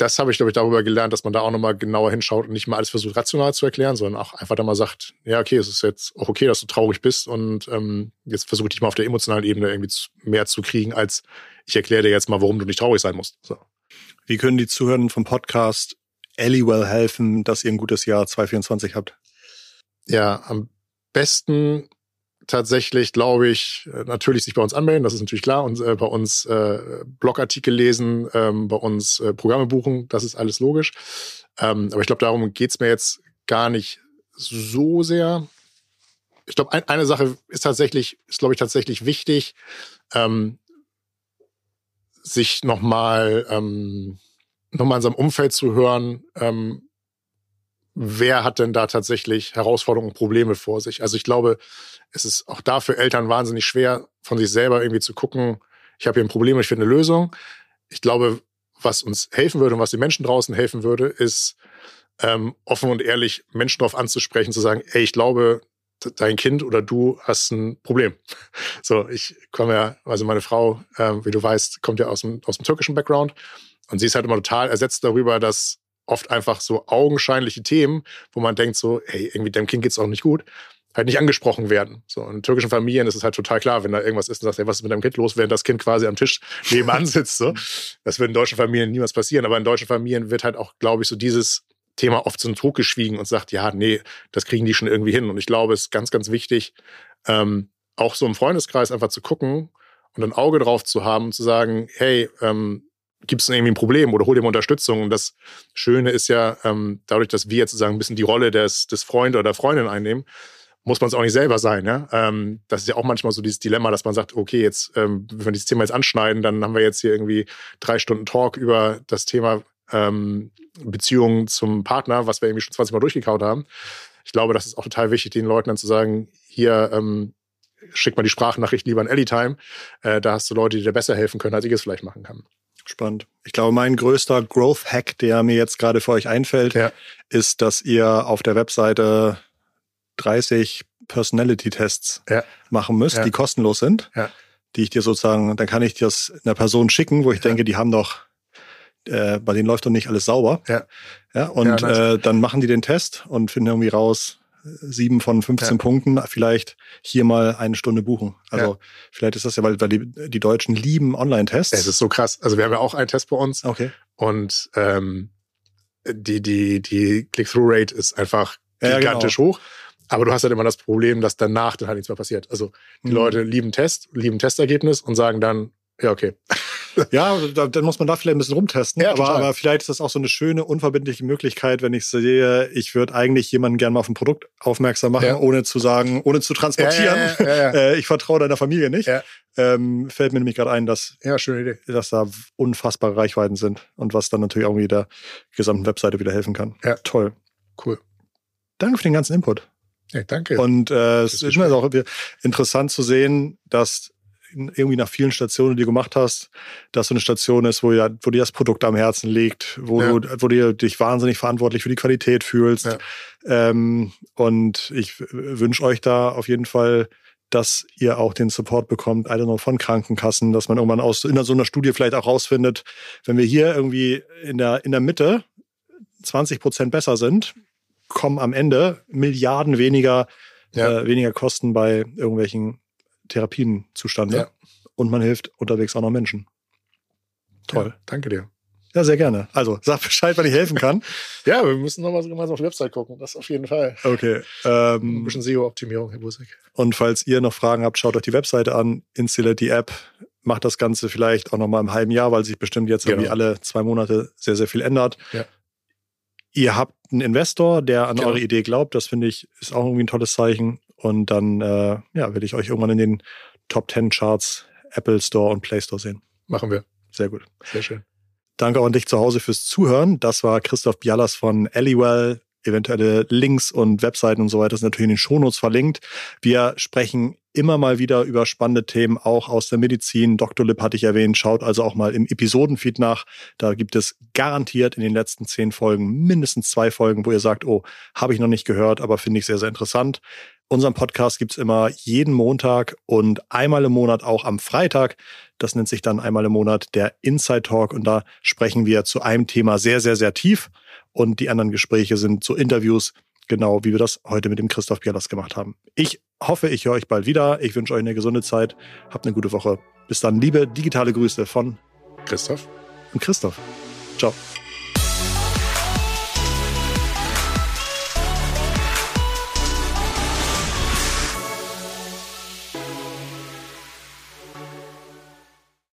das habe ich, glaube ich, darüber gelernt, dass man da auch nochmal genauer hinschaut und nicht mal alles versucht, rational zu erklären, sondern auch einfach da mal sagt, ja, okay, es ist jetzt auch okay, dass du traurig bist und ähm, jetzt versuche ich dich mal auf der emotionalen Ebene irgendwie mehr zu kriegen, als ich erkläre dir jetzt mal, warum du nicht traurig sein musst. So. Wie können die Zuhörer vom Podcast Elliwell helfen, dass ihr ein gutes Jahr 2024 habt? Ja, am besten tatsächlich, glaube ich, äh, natürlich sich bei uns anmelden, das ist natürlich klar, und äh, bei uns äh, Blogartikel lesen, ähm, bei uns äh, Programme buchen, das ist alles logisch. Ähm, aber ich glaube, darum geht's mir jetzt gar nicht so sehr. Ich glaube, ein, eine Sache ist tatsächlich, ist, glaube ich, tatsächlich wichtig, ähm, sich nochmal ähm, noch in seinem Umfeld zu hören, ähm, wer hat denn da tatsächlich Herausforderungen und Probleme vor sich? Also ich glaube, es ist auch da für Eltern wahnsinnig schwer, von sich selber irgendwie zu gucken, ich habe hier ein Problem, ich finde eine Lösung. Ich glaube, was uns helfen würde und was den Menschen draußen helfen würde, ist ähm, offen und ehrlich Menschen darauf anzusprechen, zu sagen, ey, ich glaube, dein Kind oder du hast ein Problem. (laughs) So, ich komme ja, also meine Frau, ähm, wie du weißt, kommt ja aus dem, aus dem türkischen Background und sie ist halt immer total ersetzt darüber, dass oft einfach so augenscheinliche Themen, wo man denkt so, hey, irgendwie deinem Kind geht's auch nicht gut, halt nicht angesprochen werden. So in türkischen Familien ist es halt total klar, wenn da irgendwas ist und sagst, hey, was ist mit deinem Kind los, während das Kind quasi am Tisch nebenan (laughs) sitzt. So. Das wird in deutschen Familien niemals passieren, aber in deutschen Familien wird halt auch, glaube ich, so dieses Thema oft so ein Druck geschwiegen und sagt, ja, nee, das kriegen die schon irgendwie hin. Und ich glaube, es ist ganz, ganz wichtig, ähm, auch so im Freundeskreis einfach zu gucken und ein Auge drauf zu haben und zu sagen, hey, ähm, gibt es irgendwie ein Problem oder hol dir mal Unterstützung. Und das Schöne ist ja, ähm, dadurch, dass wir jetzt sozusagen ein bisschen die Rolle des, des Freund oder der Freundin einnehmen, muss man es auch nicht selber sein. Ja? Ähm, das ist ja auch manchmal so dieses Dilemma, dass man sagt, okay, jetzt, ähm, wenn wir dieses Thema jetzt anschneiden, dann haben wir jetzt hier irgendwie drei Stunden Talk über das Thema ähm, Beziehungen zum Partner, was wir irgendwie schon 20 Mal durchgekaut haben. Ich glaube, das ist auch total wichtig, den Leuten dann zu sagen, hier, ähm, schick mal die Sprachnachricht lieber an Anytime. Äh, da hast du Leute, die dir besser helfen können, als ich es vielleicht machen kann. Spannend. Ich glaube, mein größter Growth-Hack, der mir jetzt gerade für euch einfällt, ja. ist, dass ihr auf der Webseite 30 Personality-Tests ja. machen müsst, ja. die kostenlos sind, die ich dir sozusagen, dann kann ich das einer Person schicken, wo ich denke, die haben doch, äh, bei denen läuft doch nicht alles sauber. Ja. Ja, und äh, dann machen die den Test und finden irgendwie raus, sieben von 15 ja. Punkten vielleicht hier mal eine Stunde buchen. Also ja. vielleicht ist das ja, weil, weil die, die Deutschen lieben Online-Tests. Es ist so krass. Also wir haben ja auch einen Test bei uns. Okay. Und ähm, die, die, die Click-Through-Rate ist einfach gigantisch ja, genau. hoch. Aber du hast halt immer das Problem, dass danach dann halt nichts mehr passiert. Also die Mhm. Leute lieben Test, lieben Testergebnis und sagen dann, ja, okay. (laughs) Ja, da, dann muss man da vielleicht ein bisschen rumtesten. Ja, aber, aber vielleicht ist das auch so eine schöne, unverbindliche Möglichkeit, wenn ich sehe, ich würde eigentlich jemanden gerne mal auf ein Produkt aufmerksam machen, Ja. ohne zu sagen, ohne zu transportieren. Ja. (laughs) Äh, ich vertraue deiner Familie nicht. Ähm, fällt mir nämlich gerade ein, dass, dass da unfassbare Reichweiten sind und was dann natürlich irgendwie der gesamten Webseite wieder helfen kann. Toll. Cool. Danke für den ganzen Input. Ja, danke. Und äh, es ist ist immer auch interessant zu sehen, dass irgendwie nach vielen Stationen, die du gemacht hast, dass so eine Station ist, wo, ja, wo dir das Produkt am Herzen liegt, wo, Ja. du, wo du dich wahnsinnig verantwortlich für die Qualität fühlst. Ja. Ähm, und ich wünsche euch da auf jeden Fall, dass ihr auch den Support bekommt, I don't know, von Krankenkassen, dass man irgendwann aus in so einer Studie vielleicht auch rausfindet, wenn wir hier irgendwie in der, in der Mitte 20 Prozent besser sind, kommen am Ende Milliarden weniger, Ja. äh, weniger Kosten bei irgendwelchen Therapien zustande. Ja. Und man hilft unterwegs auch noch Menschen. Toll. Ja, danke dir. Ja, sehr gerne. Also sag Bescheid, wenn ich helfen kann. (laughs) Ja, wir müssen nochmal gemeinsam auf die Website gucken. Das auf jeden Fall. Okay. Ein Ähm, bisschen SEO-Optimierung, Herr Busek. und falls ihr noch Fragen habt, schaut euch die Webseite an, installiert die App, macht das Ganze vielleicht auch noch mal im halben Jahr, weil sich bestimmt jetzt irgendwie Genau. alle zwei Monate sehr, sehr viel ändert. Ja. Ihr habt einen Investor, der an Genau. eure Idee glaubt. Das finde ich ist auch irgendwie ein tolles Zeichen. Und dann äh, ja, will ich euch irgendwann in den Top 10 Charts Apple Store und Play Store sehen. Machen wir. Sehr gut. Sehr schön. Danke auch an dich zu Hause fürs Zuhören. Das war Christoph Bialas von Allywell. Eventuelle Links und Webseiten und so weiter sind natürlich in den Shownotes verlinkt. Wir sprechen immer mal wieder über spannende Themen, auch aus der Medizin. Dr. Lipp hatte ich erwähnt. Schaut also auch mal im Episodenfeed nach. Da gibt es garantiert in den letzten zehn Folgen mindestens zwei Folgen, wo ihr sagt, oh, habe ich noch nicht gehört, aber finde ich sehr, sehr interessant. Unseren Podcast gibt's immer jeden Montag und einmal im Monat auch am Freitag. Das nennt sich dann einmal im Monat der Inside Talk und da sprechen wir zu einem Thema sehr, sehr, sehr tief. Und die anderen Gespräche sind so Interviews, genau wie wir das heute mit dem Christoph Bielas gemacht haben. Ich hoffe, ich höre euch bald wieder. Ich wünsche euch eine gesunde Zeit. Habt eine gute Woche. Bis dann, liebe digitale Grüße von Christoph. und Christoph. Ciao.